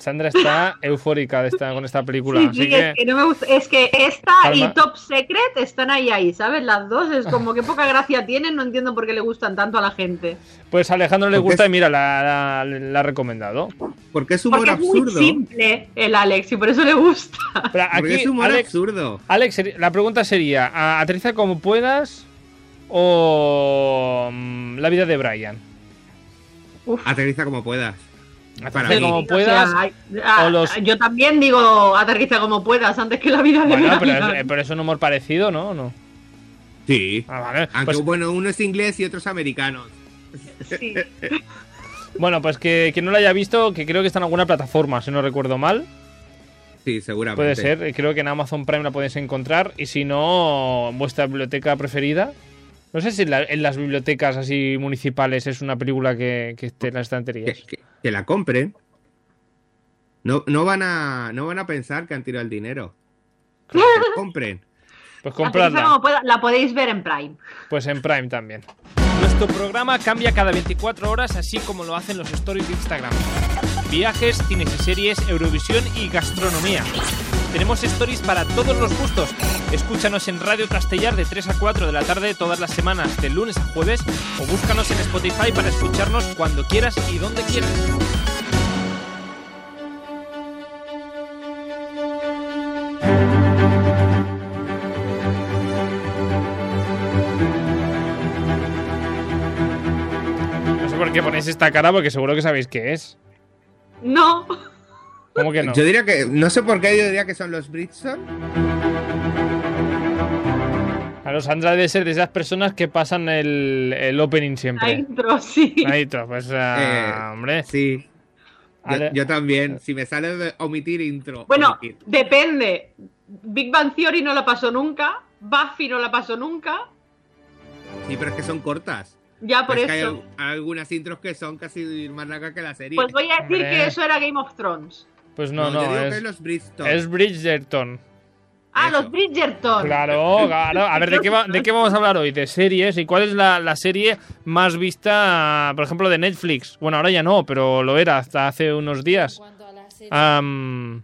Sandra está eufórica de esta, con esta película. Sí, así sí, que, es que no me gusta. Es que esta Calma. y Top Secret están ahí, ahí, ¿sabes? Las dos es como que poca gracia tienen, no entiendo por qué le gustan tanto a la gente. pues a Alejandro le Porque gusta es- y mira, la, la- la ha recomendado. Porque es humor Porque es muy absurdo. simple el Alex y por eso le gusta. Pero Porque aquí, es humor Alex, absurdo. Alex, la pregunta sería: ¿a- ¿aterriza como puedas o mm, la vida de Brian? Aterriza como puedas. Para Aterriza mí. como O puedas. sea, ah, o los- Yo también digo aterriza como puedas antes que la vida de Bueno, pero es, eh, pero es un humor parecido, ¿no? ¿O no? Sí. Ah, vale. Aunque Pues- bueno, uno es inglés y otro es americano. Sí. bueno, pues que quien no la haya visto, que creo que está en alguna plataforma, si no recuerdo mal. Sí, seguramente. Puede ser, eh, creo que en Amazon Prime la podéis encontrar. Y si no, vuestra biblioteca preferida. No sé si en, la- en las bibliotecas así municipales es una película que, que esté en las Que, estanterías. que- que la compren. No, no, van a, no van a pensar que han tirado el dinero. Que la compren. Pues compradla. la podéis ver en Prime. Pues en Prime también. Nuestro programa cambia cada 24 horas, así como lo hacen los stories de Instagram. Viajes, cines y series, Eurovisión y gastronomía. Tenemos stories para todos los gustos. Escúchanos en Radio Castellar de 3 a 4 de la tarde todas las semanas, de lunes a jueves, o búscanos en Spotify para escucharnos cuando quieras y donde quieras. No sé por qué ponéis esta cara, porque seguro que sabéis qué es. No. ¿Cómo que no? Yo diría que. No sé por qué yo diría que son los Bridgestone. A los Sandra debe ser de esas personas que pasan el, el opening La siempre. intro, sí. Ahí está, pues, ah, Eh, hombre. Sí. Yo, también. Si me sale de omitir intro. Bueno, omitir. depende. Big Bang Theory no la pasó nunca. Buffy no la pasó nunca. Sí, pero es que son cortas. Ya por Es que hay, eso. al- algunas intros que son casi más largas que la serie. Pues voy a decir Hombre. que eso era Game of Thrones. Pues no, no, digo que es, es los Bridgestone. es Bridgerton. Ah, Eso. los Bridgerton. Claro, claro. A ver, ¿de qué, va- ¿de qué vamos a hablar hoy? De series. ¿Y cuál es la, la serie más vista, por ejemplo, de Netflix? Bueno, ahora ya no, pero lo era hasta hace unos días. cuanto a la serie, Am,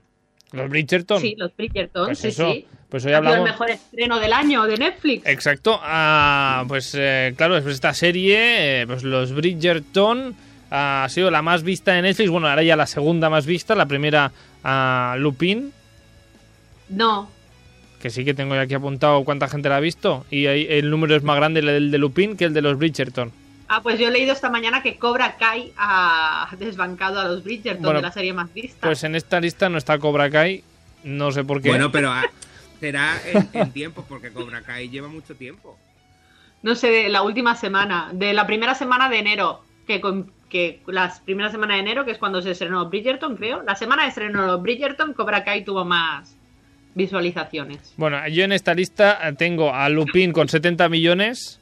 los Bridgerton. Sí, los Bridgerton, Pues sí, eso. sí. Pues hoy Ha sido el hablamos. mejor estreno del año de Netflix. Exacto. Ah, pues eh, claro, después esta serie, eh, pues los Bridgerton ha sido la más vista de Netflix. Bueno, ahora ya la segunda más vista. La primera, ah, Lupin, No. que sí que tengo aquí apuntado cuánta gente la ha visto. Y ahí el número es más grande el de Lupin que el de los Bridgerton. Ah, pues yo he leído esta mañana que Cobra Kai ha desbancado a los Bridgerton Bueno, de la serie más vista. Pues en esta lista no está Cobra Kai. No sé por qué. Bueno, pero ah, será en, en tiempo, porque Cobra Kai lleva mucho tiempo. No sé, de la última semana, de la primera semana de enero, que, con- que la primera semana de enero, que es cuando se estrenó Bridgerton, creo. La semana de estreno de Bridgerton, Cobra Kai tuvo más visualizaciones. Bueno, yo en esta lista tengo a Lupin con 70 millones,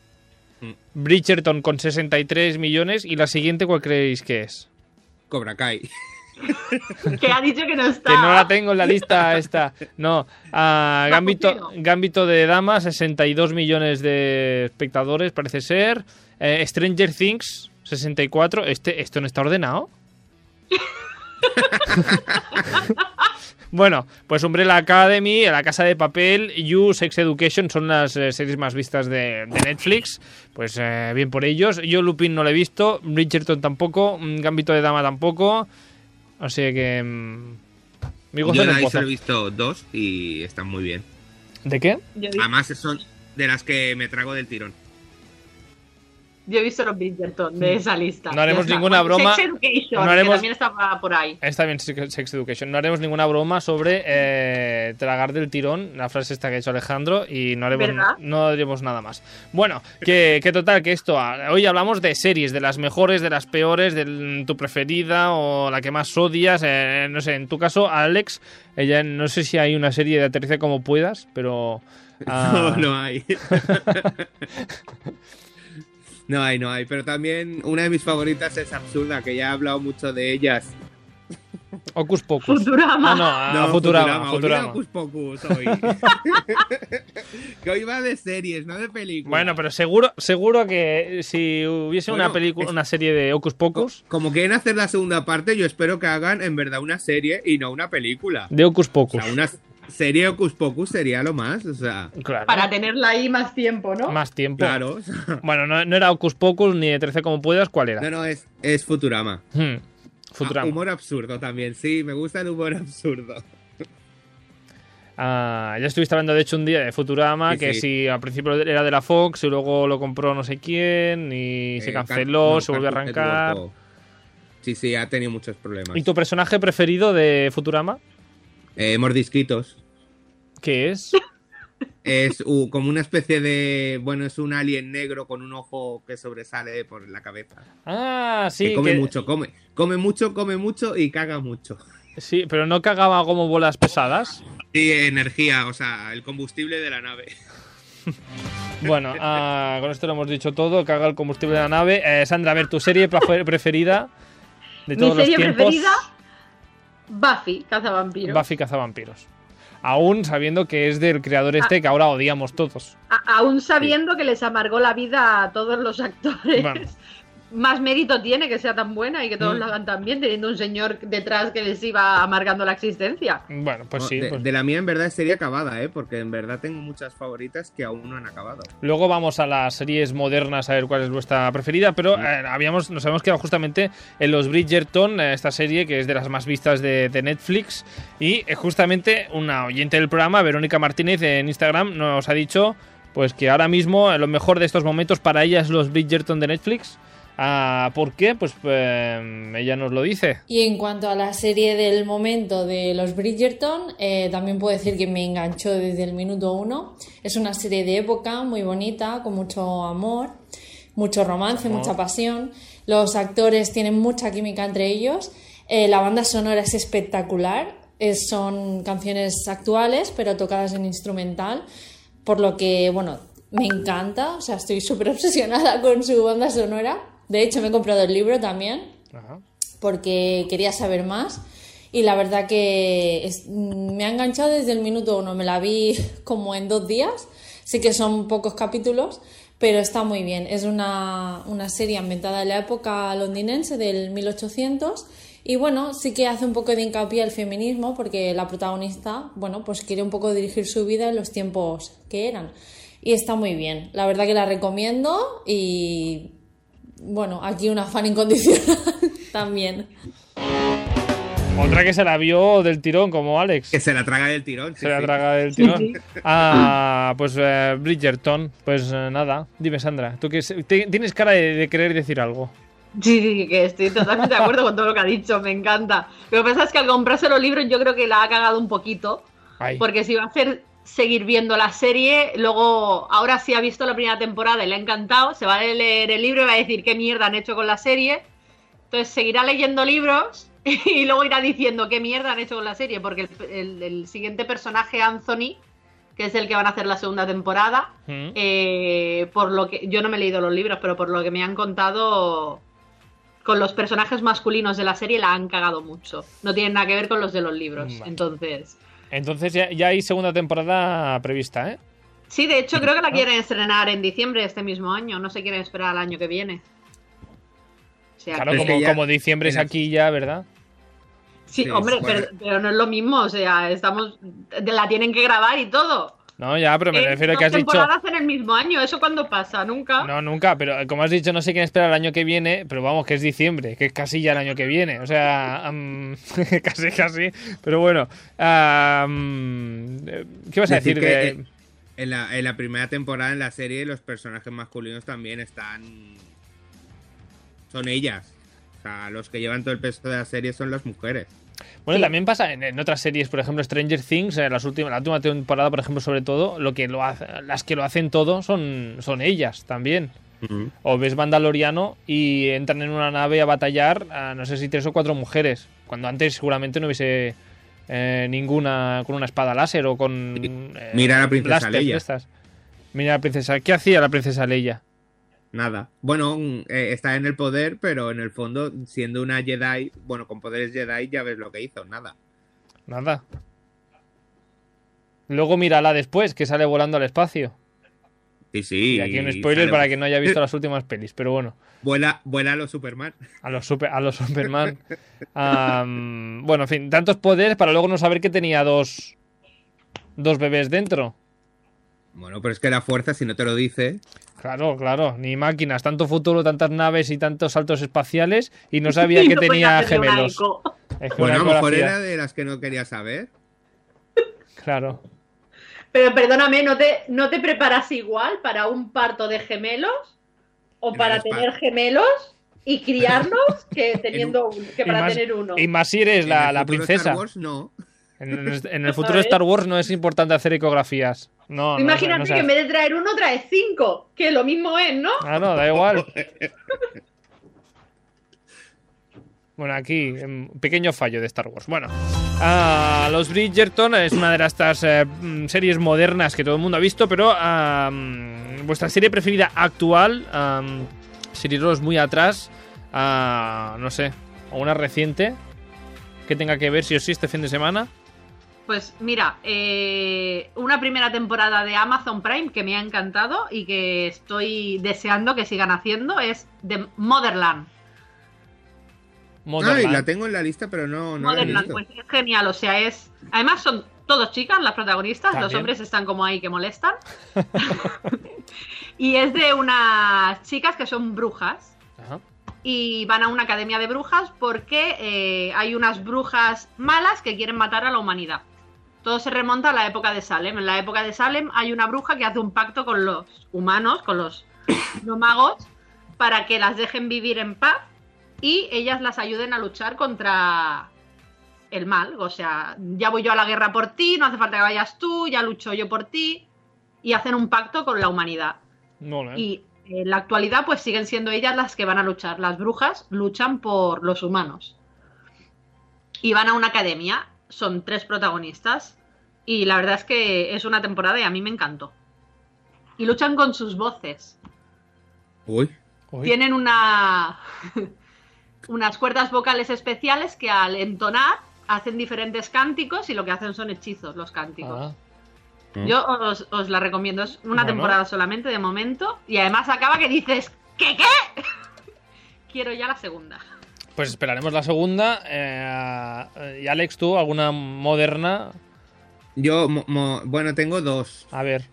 Mm. Bridgerton con 63 millones y la siguiente, ¿cuál creéis que es? Cobra Kai. Que ha dicho que no está. Que no la tengo en la lista esta. No. Ah, Gambito, Gambito de Dama, 62 millones de espectadores, parece ser. Eh, Stranger Things, 64. Este, ¿Esto no está ordenado? bueno, pues Umbrella Academy, La Casa de Papel, You, Sex Education son las eh, series más vistas de, de Netflix. Pues eh, bien por ellos. Yo Lupin no lo he visto, Bridgerton tampoco, mm, Gambito de Dama tampoco. Así que... mm, mi gozo Yo de ahí solo he visto dos y están muy bien. ¿De qué? Además, son de las que me trago del tirón. Yo he visto los Bridgerton de esa lista. Mm. No haremos ninguna broma. Sex Education, No haremos- que también estaba por ahí. Está bien, Sex Education. No haremos ninguna broma sobre eh, tragar del tirón, la frase esta que ha hecho Alejandro, y no haremos, ¿Verdad? no haremos nada más. Bueno, que, que total, que esto, ah, hoy hablamos de series, de las mejores, de las peores, de tu preferida o la que más odias. eh, no sé, en tu caso, Alex, ella no sé si hay una serie de aterriza como puedas, pero... ah, No, no hay. no hay, no hay. Pero también una de mis favoritas es Absurda, que ya he hablado mucho de ellas. Hocus Pocus. Futurama. Ah, no, no, Futurama. Futurama. Hocus Pocus hoy. que hoy va de series, no de películas. Bueno, pero seguro, seguro que si hubiese una película, una serie de Hocus Co- Pocus, Como quieren hacer la segunda parte, yo espero que hagan en verdad una serie y no una película. de Hocus O Pocus. sea, una serie Hocus Pocus sería lo más. O sea, Claro. Para tenerla ahí más tiempo, ¿no? Más tiempo. claro. Bueno, no, no era Hocus Pocus ni de 13 como puedas, ¿cuál era? no, no, es, es Futurama. Hmm, Futurama. Ah, humor absurdo también, sí, me gusta el humor absurdo. Ah, ya estuviste hablando de hecho un día de Futurama, Sí, que sí. si al principio era de la Fox y luego lo compró no sé quién y se Eh, canceló, Car- no, se volvió a arrancar. Network o- Sí, sí, ha tenido muchos problemas. ¿Y tu personaje preferido de Futurama? Eh, mordisquitos. ¿Qué es? Es uh, como una especie de. Bueno, es un alien negro con un ojo que sobresale por la cabeza. Ah, sí. que come que- mucho, come. Come mucho, come mucho y caga mucho. Sí, pero no cagaba como bolas pesadas. Sí, energía, o sea, el combustible de la nave. Bueno, ah, con esto lo hemos dicho todo. Caga el combustible de la nave. Eh, Sandra, a ver, tu serie pre- preferida de Mi todos los serie tiempos. preferida, Buffy, cazavampiros. Buffy Cazavampiros. Aún sabiendo que es del creador Ah. este que ahora odiamos todos. A- aún sabiendo que les amargó la vida a todos los actores. Bueno. Más mérito tiene que sea tan buena y que todos Mm. lo hagan tan bien, teniendo un señor detrás que les iba amargando la existencia. Bueno, pues No, sí. de, pues- de la mía en verdad sería acabada, ¿eh? Porque en verdad tengo muchas favoritas que aún no han acabado. Luego vamos a las series modernas a ver cuál es vuestra preferida, pero eh, habíamos, nos habíamos quedado justamente en los Bridgerton, eh, esta serie que es de las más vistas de, de Netflix. Y eh, justamente una oyente del programa, Verónica Martínez, en Instagram, nos ha dicho pues que ahora mismo lo mejor de estos momentos para ella es los Bridgerton de Netflix. Ah, ¿Por qué? Pues eh, ella nos lo dice. Y en cuanto a la serie del momento de los Bridgerton, eh, también puedo decir que me enganchó desde el minuto uno. Es una serie de época muy bonita, con mucho amor, mucho romance, Amor. mucha pasión. Los actores tienen mucha química entre ellos. Eh, la banda sonora es espectacular. Es- son canciones actuales, pero tocadas en instrumental. Por lo que, bueno, me encanta, o sea, estoy súper obsesionada con su banda sonora. De hecho, me he comprado el libro también, porque quería saber más. Y la verdad que me ha enganchado desde el minuto uno. Me la vi como en dos días. Sí que son pocos capítulos, pero está muy bien. Es una, una serie ambientada en la época londinense del 1800 y bueno, sí que hace un poco de hincapié al feminismo porque la protagonista, bueno, pues quiere un poco dirigir su vida en los tiempos que eran. Y está muy bien. La verdad que la recomiendo y bueno, aquí una fan incondicional también. Otra que se la vio del tirón, como Alex. Que se la traga del tirón. se la traga del tirón. Ah, pues eh, Bridgerton. Pues eh, nada, dime Sandra, tú que tienes cara de, querer decir algo. Sí, sí, que estoy totalmente de acuerdo con todo lo que ha dicho, me encanta. Lo que pasa es que al comprarse los libros yo creo que la ha cagado un poquito. Porque si va a hacer seguir viendo la serie, luego ahora sí ha visto la primera temporada y le ha encantado, se va a leer el libro y va a decir qué mierda han hecho con la serie. Entonces seguirá leyendo libros y luego irá diciendo qué mierda han hecho con la serie, porque el, siguiente personaje, Anthony, que es el que van a hacer la segunda temporada, mm. eh, por lo que yo no me he leído los libros, pero por lo que me han contado, con los personajes masculinos de la serie la han cagado mucho. No tienen nada que ver con los de los libros. Entonces. Entonces ya, ya, hay segunda temporada prevista, ¿eh? Sí, de hecho creo que la quieren estrenar en diciembre de este mismo año. No se quieren esperar al año que viene. claro, como, como diciembre es aquí ya, ¿verdad? Sí, hombre, pero, no es lo mismo, o sea, estamos. La tienen que grabar y todo. No, ya, pero me eh, refiero a que has dicho. temporadas en el mismo año, ¿eso cuándo pasa? Nunca. No, nunca, pero como has dicho, no sé quién espera el año que viene, pero vamos, que es diciembre, que es casi ya el año que viene, o sea, casi, casi. Pero bueno, ¿qué vas a decir? de... en, la, en la primera temporada en la serie, los personajes masculinos también están. Son ellas los que llevan todo el peso de la serie son las mujeres. Bueno, también pasa en, otras series, por ejemplo, Stranger Things, en las últimas, la última temporada, por ejemplo, sobre todo, lo que lo las que lo hacen todo son, son ellas también. O ves Mandaloriano y entran en una nave a batallar, a, no sé si tres o cuatro mujeres, cuando antes seguramente no hubiese eh, ninguna con una espada láser o con... Mira a la princesa Leia. Mira a la princesa. ¿Qué hacía la princesa Leia? Nada. Bueno, mm, eh, está en el poder, pero en el fondo, siendo una Jedi, bueno, con poderes Jedi, ya ves lo que hizo, nada. Nada. Luego mírala después, que sale volando al espacio. Sí, sí. Y aquí un spoiler para que no haya visto las últimas pelis, pero bueno. Vuela, vuela a los Superman. A los, super, a los Superman. bueno, en fin, tantos poderes para luego no saber que tenía dos, dos bebés dentro. Bueno, pero es que la fuerza, si no te lo dice. Claro, claro, ni máquinas, tanto futuro, tantas naves y tantos saltos espaciales y no sabía que tenía gemelos. bueno, a lo mejor era de las que no quería saber. Claro. Pero perdóname, ¿no te, ¿no te preparas igual para un parto de gemelos? ¿O para tener gemelos? y criarlos que teniendo que para tener uno. Y más si eres la, la princesa. no. En el, futuro de Star Wars no es importante hacer ecografías. No, Imagínate que en vez de traer uno, traes cinco, que lo mismo es, ¿no? Ah, no, da igual. bueno, aquí, un pequeño fallo de Star Wars. Bueno, Los Bridgerton es una de estas eh, mm, series modernas que todo el mundo ha visto, pero vuestra serie preferida actual, iros muy atrás, no sé, o una reciente que tenga que ver si o sí este fin de semana. Pues mira, eh, una primera temporada de Amazon Prime que me ha encantado y que estoy deseando que sigan haciendo es de Motherland. Motherland. la tengo en la lista, pero no, no Motherland, pues es genial, o sea, es. Además son todos chicas las protagonistas, los hombres están como ahí que molestan. y es de unas chicas que son brujas. Ajá y van a una academia de brujas porque eh, hay unas brujas malas que quieren matar a la humanidad. Todo se remonta a la época de Salem. En la época de Salem hay una bruja que hace un pacto con los humanos, con los no magos, para que las dejen vivir en paz y ellas las ayuden a luchar contra el mal. O sea, ya voy yo a la guerra por ti, no hace falta que vayas tú, ya lucho yo por ti. Y hacen un pacto con la humanidad. Y en la actualidad, pues siguen siendo ellas las que van a luchar. Las brujas luchan por los humanos. Y van a una academia. Son tres protagonistas. Y la verdad es que es una temporada y a mí me encantó. y luchan con sus voces. Uy. Uy. Tienen una unas cuerdas vocales especiales que al entonar hacen diferentes cánticos y lo que hacen son hechizos los cánticos. Ah. Yo os, os la recomiendo, es una Bueno. temporada solamente de momento y además acaba que dices, ¿qué qué? Quiero ya la segunda. Pues esperaremos la segunda. eh, y Alex, tú, alguna moderna. Yo, mo- mo- bueno, tengo dos. A ver.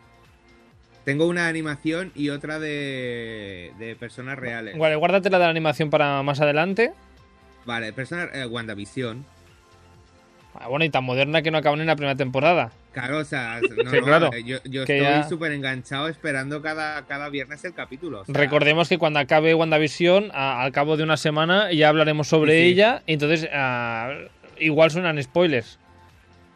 Tengo una de animación y otra de, de personas reales. Vale, guárdate la de la animación para más adelante. Vale, personas. eh, WandaVision. Ah, bueno, y tan moderna que no acaban en la primera temporada. Claro, o sea, no, Sí, no, claro. eh, yo, estoy ya- súper enganchado esperando cada, cada viernes el capítulo. o sea, Recordemos que cuando acabe WandaVision, a- al cabo de una semana, ya hablaremos sobre Sí, sí. ella. Y entonces, ah, igual suenan spoilers.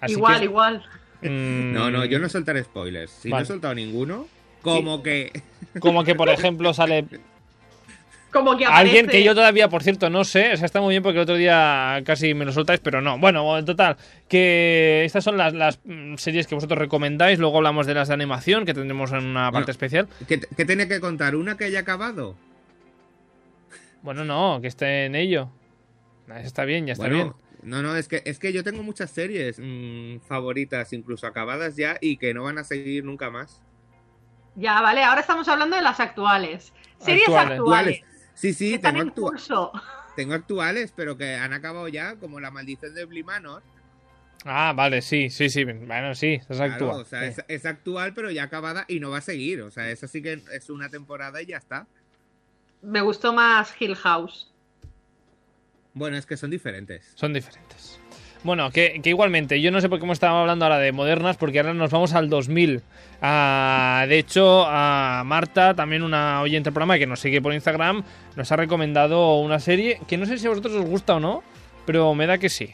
Así igual, que, igual. mm, No, no, yo no soltaré spoilers. Si no he soltado ninguno, como que. Como que, por ejemplo, sale Como que aparece... alguien que yo todavía, por cierto, no sé. O sea, está muy bien porque el otro día casi me lo soltáis, pero no. Bueno, en total, que estas son las, las mm, series que vosotros recomendáis. Luego hablamos de las de animación, que tendremos en una parte especial. ¿Qué, qué tiene que contar? ¿Una que haya acabado? Bueno, no, que esté en ello. Está bien, ya está bien. Bueno, no, no, es que, es que yo tengo muchas series mm, favoritas, incluso acabadas ya, y que no van a seguir nunca más. Ya, vale, ahora estamos hablando de las actuales. Series Actuales. actuales. Sí, sí, que tengo, en actua- curso. tengo actuales, pero que han acabado ya, como La Maldición de Bly Manor. Ah, vale, sí, sí, sí. Bueno, sí, es Claro, actual. o sea, sí. es, es actual, pero ya acabada y no va a seguir. O sea, esa sí que es una temporada y ya está. Me gustó más Hill House. Bueno, es que son diferentes. Son diferentes. Bueno, que, igualmente, yo no sé por qué hemos estado hablando ahora de modernas, porque ahora nos vamos al 2000. Ah, de hecho, a Marta, también una oyente del programa que nos sigue por Instagram, nos ha recomendado una serie que no sé si a vosotros os gusta o no, pero me da que sí.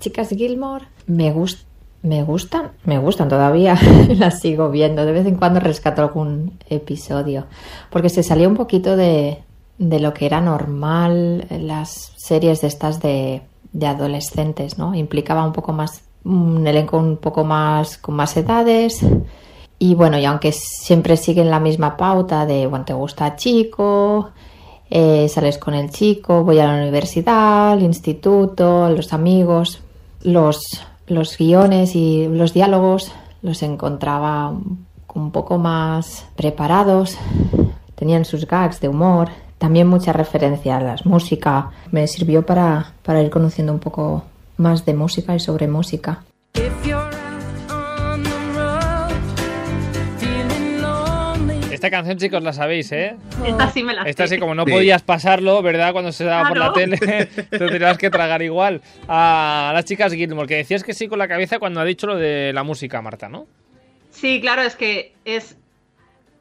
Chicas Gilmore me gustan. Me gustan, me gustan todavía, las sigo viendo, de vez en cuando rescato algún episodio, porque se salía un poquito de, de lo que era normal las series de estas de, de adolescentes, ¿no? Implicaba un poco más, un elenco un poco más, con más edades, y bueno, y aunque siempre siguen la misma pauta de, bueno, te gusta chico, eh, sales con el chico, voy a la universidad, al instituto, los amigos, los, los guiones y los diálogos los encontraba un, un poco más preparados, tenían sus gags de humor, también mucha referencia a la música, me sirvió para, para ir conociendo un poco más de música y sobre música. Esta canción, chicos, la sabéis, ¿eh? Esta sí me la Esta sí, como no Sí. podías pasarlo, ¿verdad? Cuando se daba por la tele, te tenías que tragar igual. A las chicas Gilmore, que decías que sí con la cabeza cuando ha dicho lo de la música, Marta, ¿no? Sí, claro, es que es.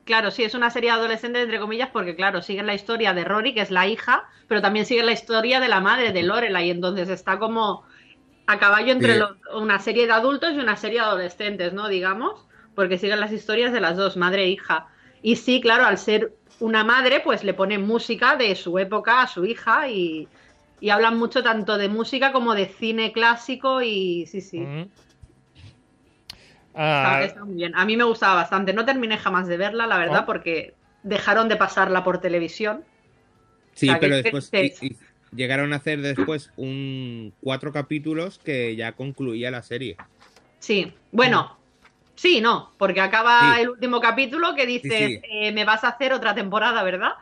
Claro, sí, es una serie adolescente, entre comillas, porque, claro, siguen la historia de Rory, que es la hija, pero también siguen la historia de la madre de Lorelai, entonces está como a caballo entre Sí. los- una serie de adultos y una serie de adolescentes, ¿no? Digamos, porque siguen las historias de las dos, madre e hija. Y sí, claro, al ser una madre, pues le pone música de su época a su hija y, y hablan mucho tanto de música como de cine clásico y sí, sí. Mm. Ah, está muy bien. A mí me gustaba bastante. No terminé jamás de verla, la verdad, Oh. porque dejaron de pasarla por televisión. Sí, O sea, pero después que- y- y llegaron a hacer después un cuatro capítulos que ya concluía la serie. Sí. Bueno, sí, no, porque acaba Sí. el último capítulo que dices, sí. eh, me vas a hacer otra temporada, ¿verdad?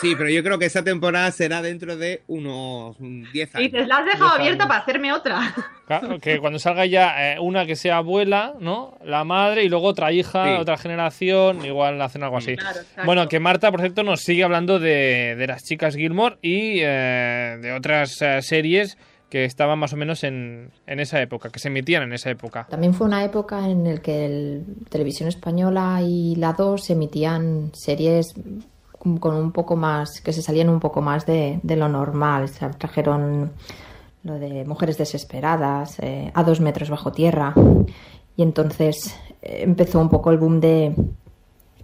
Sí, pero yo creo que esa temporada será dentro de unos 10 Y años. dices, la has dejado abierta años. para hacerme otra. Claro, que cuando salga ya eh, una que sea abuela, ¿no? La madre y luego otra hija, Sí. otra generación, igual hacen algo así. Claro, exacto. Bueno, que Marta, por cierto, nos sigue hablando de, de las chicas Gilmore y eh, de otras eh, series que estaban más o menos en, en esa época, que se emitían en esa época. También fue una época en la que el Televisión Española y la 2 emitían series con un poco más, que se salían un poco más de, de lo normal. Trajeron lo de Mujeres Desesperadas, eh, A dos metros bajo tierra. Y entonces eh, empezó un poco el boom de,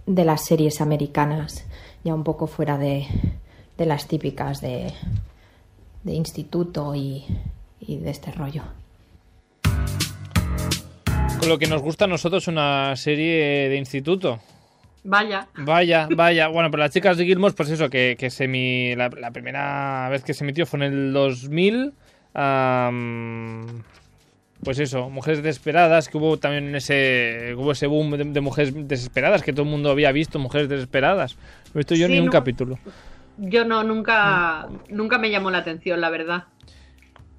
de las series americanas, ya un poco fuera de, de las típicas de, de instituto y, y de este rollo. Con lo que nos gusta a nosotros una serie de instituto. Vaya. Vaya, vaya. Bueno, pero las chicas de Gilmore, pues eso, que, que se mi, la, la primera vez que se emitió fue en el 2000. am, pues eso, Mujeres Desesperadas, que hubo también ese, hubo ese boom de, de Mujeres Desesperadas, que todo el mundo había visto Mujeres Desesperadas. No he visto yo Sí, ni un no. capítulo. Yo no, nunca, nunca me llamó la atención, la verdad.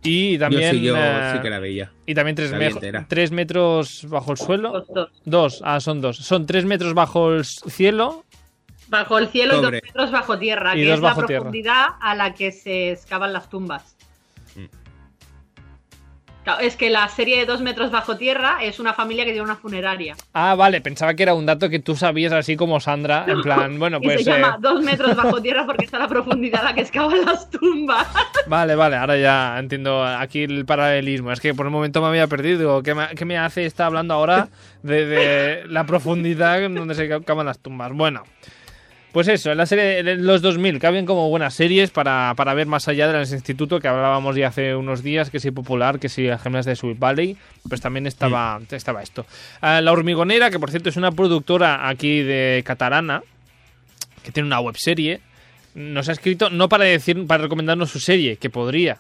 Y también, yo sí, yo eh, sí que la veía. y también tres metros bajo el suelo. Dos. Dos, ah, son dos. Son tres metros bajo el cielo Bajo el cielo y dos metros bajo tierra, Y que dos es la bajo tierra. profundidad a la que se excavan las tumbas. Claro, es que la serie de dos metros bajo tierra es una familia que tiene una funeraria. Ah, vale, pensaba que era un dato que tú sabías así como Sandra, en plan, bueno, pues... se llama eh, dos metros bajo tierra porque está la profundidad a la que excavan las tumbas. Vale, vale, ahora ya entiendo aquí el paralelismo. Es que por un momento me había perdido. Digo, ¿qué me, qué me hace está hablando ahora de, de la profundidad en donde se cavan las tumbas? Bueno, pues eso, en la serie de los 2000 caben como buenas series para, para ver más allá de las instituto que hablábamos ya hace unos días, que si popular, que si gemelas de Sweet Valley, pues también estaba, estaba esto. Ah, la Hormigonera, que por cierto es una productora aquí de Catarana, que tiene una webserie, nos ha escrito no para decir para recomendarnos su serie, que podría.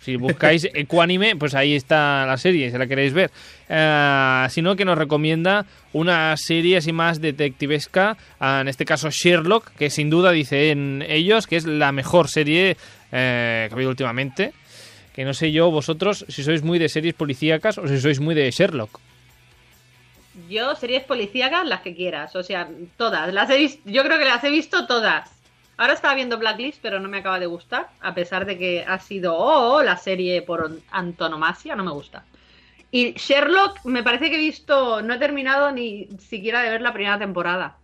Si buscáis Ecuánime, pues ahí está la serie, si la queréis ver. Eh, sino que nos recomienda una serie así más detectivesca, ah, en este caso Sherlock, que sin duda dicen ellos que es la mejor serie eh, que ha habido últimamente. Que no sé yo vosotros si sois muy de series policíacas o si sois muy de Sherlock. Yo, series policíacas, las que quieras. O sea, todas. Las he Yo creo que las he visto todas. Ahora estaba viendo Blacklist, pero no me acaba de gustar. A pesar de que ha sido oh, la serie por antonomasia, no me gusta. Y Sherlock, me parece que he visto. No he terminado ni siquiera de ver la primera temporada.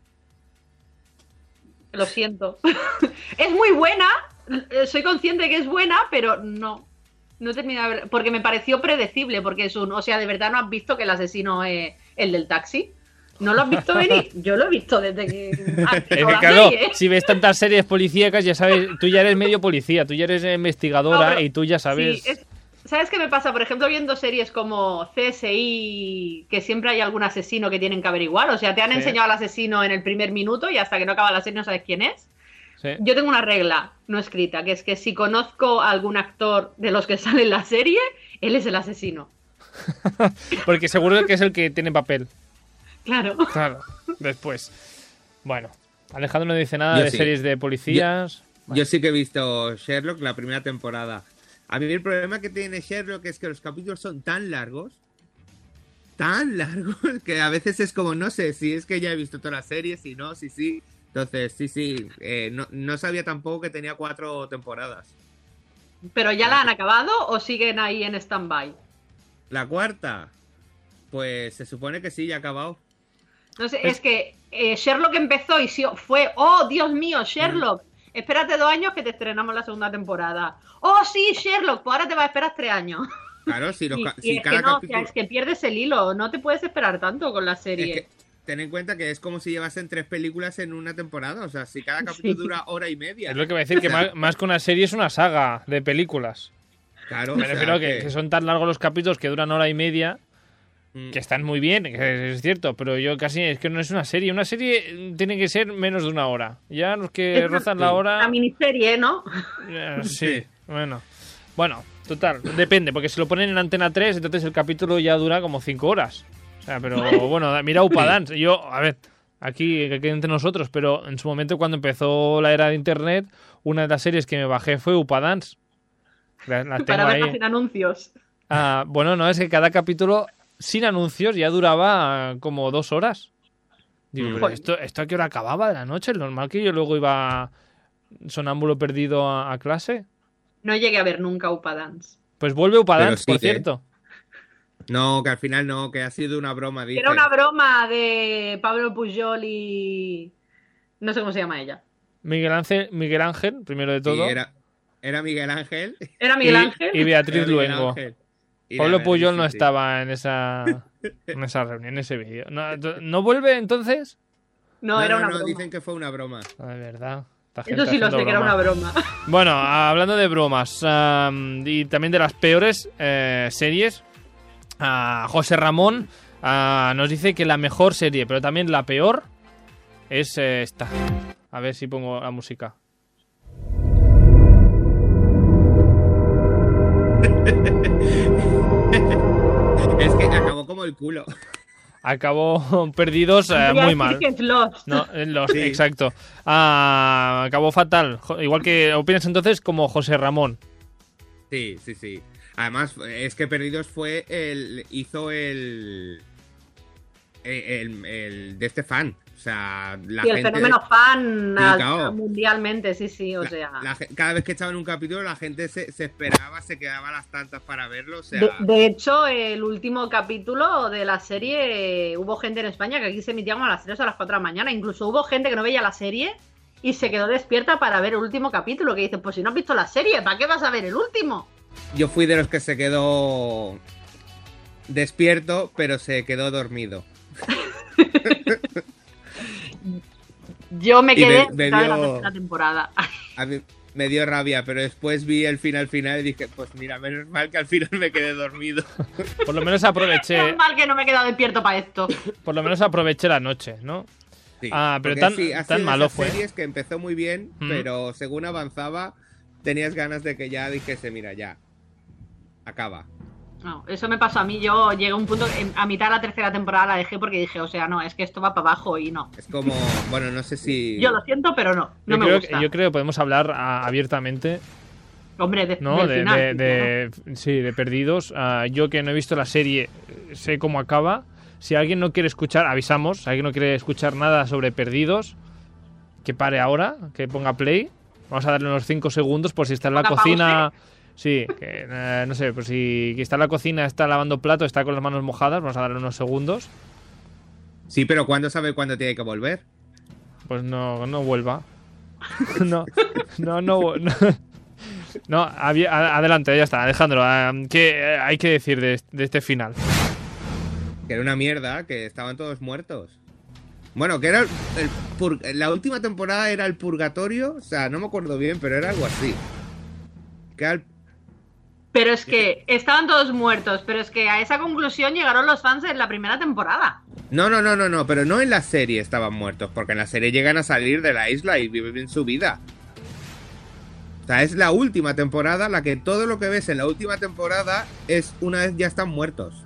Lo siento. es muy buena. eh, Soy consciente que es buena, pero no. No he terminado de ver. Porque me pareció predecible. Porque es un. O sea, de verdad no has visto que el asesino es el del taxi. ¿No lo has visto venir? Yo lo he visto desde que. ha Es que la claro, serie. si ves tantas series policíacas, ya sabes, tú ya eres medio policía, tú ya eres investigadora No, pero- y tú ya sabes. Sí, es- ¿Sabes qué me pasa? Por ejemplo, viendo series como CSI, que siempre hay algún asesino que tienen que averiguar. O sea, te han Sí. enseñado al asesino en el primer minuto y hasta que no acaba la serie no sabes quién es. Sí. Yo tengo una regla no escrita, que es que si conozco a algún actor de los que sale en la serie, él es el asesino. Porque seguro que es el que tiene papel. Claro. Claro, después. Bueno, Alejandro no dice nada Yo de sí. series de policías. Yo sí que he visto Sherlock la primera temporada. A mí el problema que tiene Sherlock es que los capítulos son tan largos, tan largos, que a veces es como, no sé, si es que ya he visto todas las series, si no, si sí. Entonces, sí, sí, eh, no, no sabía tampoco que tenía cuatro temporadas. ¿Pero ya la han acabado o siguen ahí en stand-by? La cuarta, pues se supone que sí, ya ha acabado. No sé, Es- es, que eh, Sherlock empezó y fue, oh, Dios mío, Sherlock. Espérate dos años que te estrenamos la segunda temporada. Oh, sí, Sherlock, pues ahora te vas a esperar tres años. Claro, si, los Y, ca- y si es cada que no, o capítulo... sea, es que pierdes el hilo, no te puedes esperar tanto con la Es serie. que ten en cuenta que es como si llevasen tres películas en una temporada. O sea, si cada capítulo Sí. dura hora y media. Es lo que voy a decir, que más, más que una serie es una saga de películas. Claro, Me o sea, refiero que son tan largos los capítulos que duran hora y media, Mm. que están muy bien, es cierto, pero yo casi es que no es una serie. Una serie tiene que ser menos de una hora. Ya los que Es una- rozan la hora... La miniserie, ¿no? Eh, sí, Sí. bueno. Bueno, total, depende, porque si lo ponen en Antena 3, entonces el capítulo ya dura como 5 horas. O sea, pero bueno, mira Upadance. Yo, a ver, aquí que quede entre nosotros, pero en su momento cuando empezó la era de Internet, una de las series que me bajé fue Upadance. La, la tengo Para verla ahí. sin anuncios. Ah, bueno, no, es que cada capítulo sin anuncios ya duraba como dos horas. Digo, Mm. pero esto, ¿esto a qué hora acababa de la noche? Es normal que yo luego iba sonámbulo perdido a- a clase. No llegué a ver nunca Upadance. Pues vuelve Upadance, por ¿eh? cierto. No, que al final no, que ha sido una broma, dice. Era una broma de Pablo Pujol y. No sé cómo se llama ella. Miguel Ángel, Miguel Ángel, primero de Sí, todo. era, era Miguel Ángel. ¿Era Miguel y, Ángel? y Beatriz Miguel Luengo. Ángel. Pablo Puyol no estaba en esa, en esa reunión, en ese vídeo. No, ¿No vuelve entonces? No, No, era no, una no, broma. dicen que fue una broma. Ah, de verdad. Eso sí lo sé, que era una broma. Bueno, hablando de bromas y también de las peores eh, series, José Ramón nos dice que la mejor serie, pero también la peor, es eh, esta. A ver si pongo la música. es que acabó como el culo. Acabó perdidos eh, muy mal. No, en los, Sí. exacto. Ah, acabó fatal. Igual que opinas entonces como José Ramón. Sí, sí, sí. Además, es que Perdidos fue el. hizo el. El, el de este fan. O sea, la Sí, el gente. fenómeno fan al- claro. mundialmente, sí, sí, o la- sea. la cada vez que echaban un capítulo, la gente se, se esperaba, se quedaba a las tantas para verlo. O sea, De, de hecho, el último capítulo de la serie, hubo gente en España que aquí se emitía como a las 3 o a las 4 de la mañana. Incluso hubo gente que no veía la serie y se quedó despierta para ver el último capítulo. Que dice, pues si no has visto la serie, ¿para qué vas a ver el último? yo fui de los que se quedó despierto, pero se quedó dormido. Yo me quedé me- de la dio- tercera temporada. A mí me dio rabia, pero después vi el final final y dije, pues mira, menos mal que al final me quedé dormido. Por lo menos aproveché, Menos mal que no me he quedado despierto para esto. por lo menos aproveché la noche, ¿no? Sí, Ah, pero tan- sí, tan malo fue. series que empezó muy bien, Mm. pero según avanzaba, tenías ganas de que ya dijese, mira, ya. Acaba. No, eso me pasó a mí. Yo llegué a un punto, en- a mitad de la tercera temporada la dejé porque dije, o sea, no, es que esto va para abajo y no. Es como, bueno, no sé si. Yo lo siento, pero no, no yo, me creo, gusta. que- yo creo que podemos hablar ah, abiertamente, Hombre, de, ¿no? del De, final, de- sí, de- sí, de perdidos. Ah, yo que no he visto la serie, sé cómo acaba. Si alguien no quiere escuchar, avisamos. Si alguien no quiere escuchar nada sobre perdidos, que pare ahora, que ponga play. Vamos a darle unos 5 segundos por si está en la cocina. Sí, que, eh, no sé, pues si está en la cocina, está lavando plato, está con las manos mojadas, vamos a darle unos segundos. Sí, pero ¿cuándo sabe cuándo tiene que volver? Pues no, no vuelva. no, no, no. No, no adelante, ya está, Alejandro. ah, ¿Qué eh, hay que decir de, est- de este final? Que era una mierda, que estaban todos muertos. Bueno, que era el, el la última temporada era el purgatorio, o sea, no me acuerdo bien, pero era algo así. Que era el- Pero es que estaban todos muertos, pero es que a esa conclusión llegaron los fans en la primera temporada. No, no, no, no, no, pero no en la serie estaban muertos, porque en la serie llegan a salir de la isla y viven su vida. O sea, es la última temporada, la que todo lo que ves en la última temporada es una vez ya están muertos.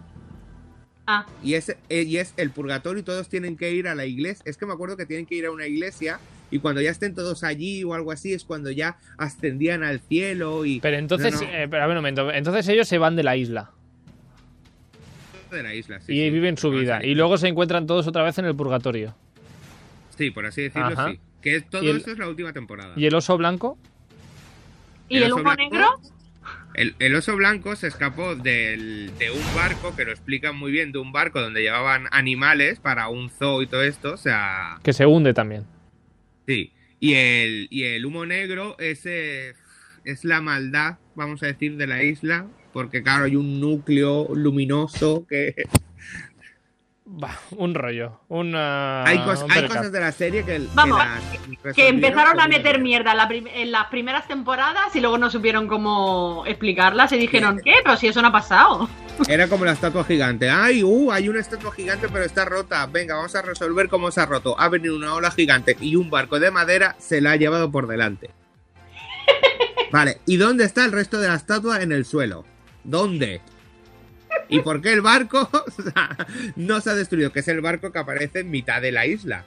Ah, Y es, eh, y es el purgatorio y todos tienen que ir a la iglesia. Es que me acuerdo que tienen que ir a una iglesia y cuando ya estén todos allí o algo así es cuando ya ascendían al cielo y... Pero entonces, No, no. eh, pero a ver un momento, entonces ellos se van de la isla de la isla, sí, y sí. viven su vida y luego se encuentran todos otra vez en el purgatorio. Sí, por así decirlo, Ajá. sí. Que todo Y el- eso es la última temporada. ¿Y el oso blanco? ¿y El el oso negro? El, el oso blanco se escapó del- de un barco, que lo explican muy bien, de un barco donde llevaban animales para un zoo y todo esto, o sea, Que se hunde también. Sí. Y el, y el humo negro es, eh, es la maldad, vamos a decir, de la isla, porque claro, hay un núcleo luminoso que... Bah, un rollo. Un, ah, hay, cos- un hay percal. cosas de la serie que... Vamos, empezaron a meter mierda en, la prim- en las primeras temporadas y luego no supieron cómo explicarlas y dijeron, ¿qué? Pero si eso no ha pasado. Era como la estatua gigante. ¡Ay, uh! Hay una estatua gigante, pero está rota. Venga, vamos a resolver cómo se ha roto. Ha venido una ola gigante y un barco de madera se la ha llevado por delante. Vale, ¿y dónde está el resto de la estatua en el suelo? ¿Dónde? ¿Y por qué el barco no se ha destruido? Que es el barco que aparece en mitad de la isla.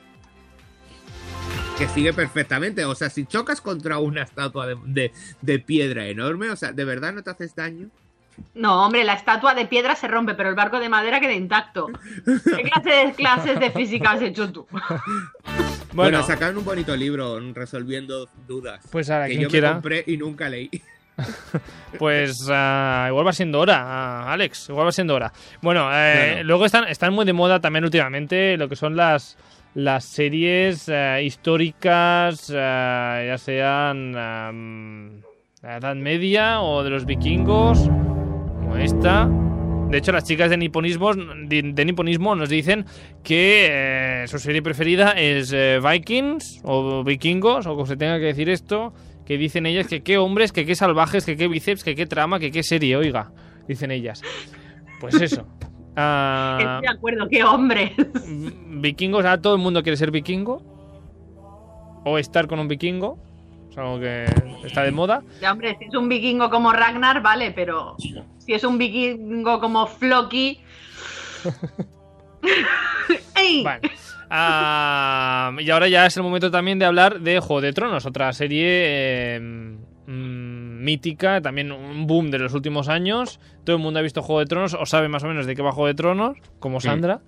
Que sigue perfectamente. O sea, si chocas contra una estatua de, de- de piedra enorme, o sea, ¿de verdad no te haces daño? No, hombre, la estatua de piedra se rompe, pero el barco de madera queda intacto. ¿Qué clase de clases de física has hecho tú? Bueno, Bueno, sacaron un bonito libro resolviendo dudas. pues ahora que quien yo me quiera, compré y nunca leí. pues ah, igual va siendo hora, ah, Alex, igual va siendo hora. Bueno, eh, luego están, están muy de moda también últimamente lo que son las las series eh, históricas, eh, ya sean am, la Edad Media o de los vikingos, como esta. De hecho, las chicas de niponismo, de, de niponismo nos dicen que eh, su serie preferida es eh, Vikings o Vikingos, o como se tenga que decir esto, que dicen ellas que qué hombres, que qué salvajes, que qué bíceps, que qué trama, que qué serie, oiga, dicen ellas. Pues eso. Ah, Estoy de acuerdo, qué hombre. vikingos, ahora todo el mundo quiere ser vikingo. o estar con un vikingo. Es algo que está de moda. Ya, hombre, si es un vikingo como Ragnar, vale, pero si es un vikingo como Floki. ¡Ey! Vale. Ah, y ahora ya es el momento también de hablar de Juego de Tronos, otra serie eh, mm, mítica, también un boom de los últimos años. Todo el mundo ha visto Juego de Tronos o sabe más o menos de qué va Juego de Tronos, como. Sandra.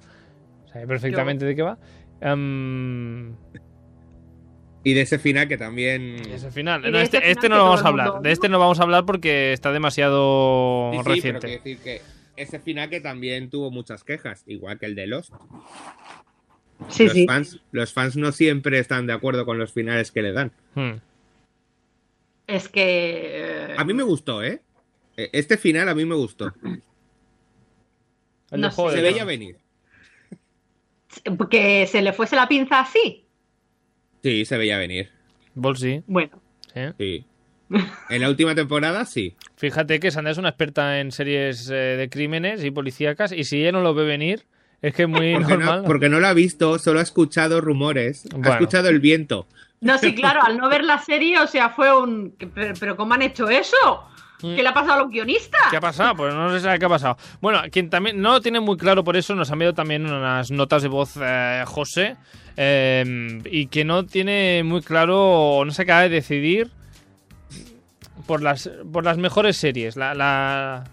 Sabe perfectamente de qué va. Em, Y de ese final que también. y ese final. No, este este, este no lo vamos a hablar. De este no vamos a hablar porque está demasiado Sí, sí, pero reciente. quiero decir que ese final que también tuvo muchas quejas, igual que el de Lost. Sí, los, sí. Fans, los fans no siempre están de acuerdo con los finales que le dan. Hmm. Es que. eh, A mí me gustó, ¿eh? Eh, Este final a mí me gustó. No Se veía venir. Que se le fuese la pinza así. Sí, se veía venir. Bol sí. Bueno, sí. Sí. En la última temporada, sí. Fíjate que Sandra es una experta en series eh, de crímenes y policíacas y si ella no lo ve venir, es que es muy Porque normal. no, porque no lo ha visto, solo ha escuchado rumores. Bueno. Ha escuchado el viento. no, sí, claro, al no ver la serie, o sea, fue un. Pero, pero ¿cómo han hecho eso? Mm. ¿Qué le ha pasado a los guionistas? ¿Qué ha pasado? Pues no se sabe qué ha pasado. Bueno, quien también no lo tiene muy claro por eso, nos ha enviado también unas notas de voz eh, José, eh, y que no tiene muy claro, o no se acaba de decidir por las, por las mejores series, la, la-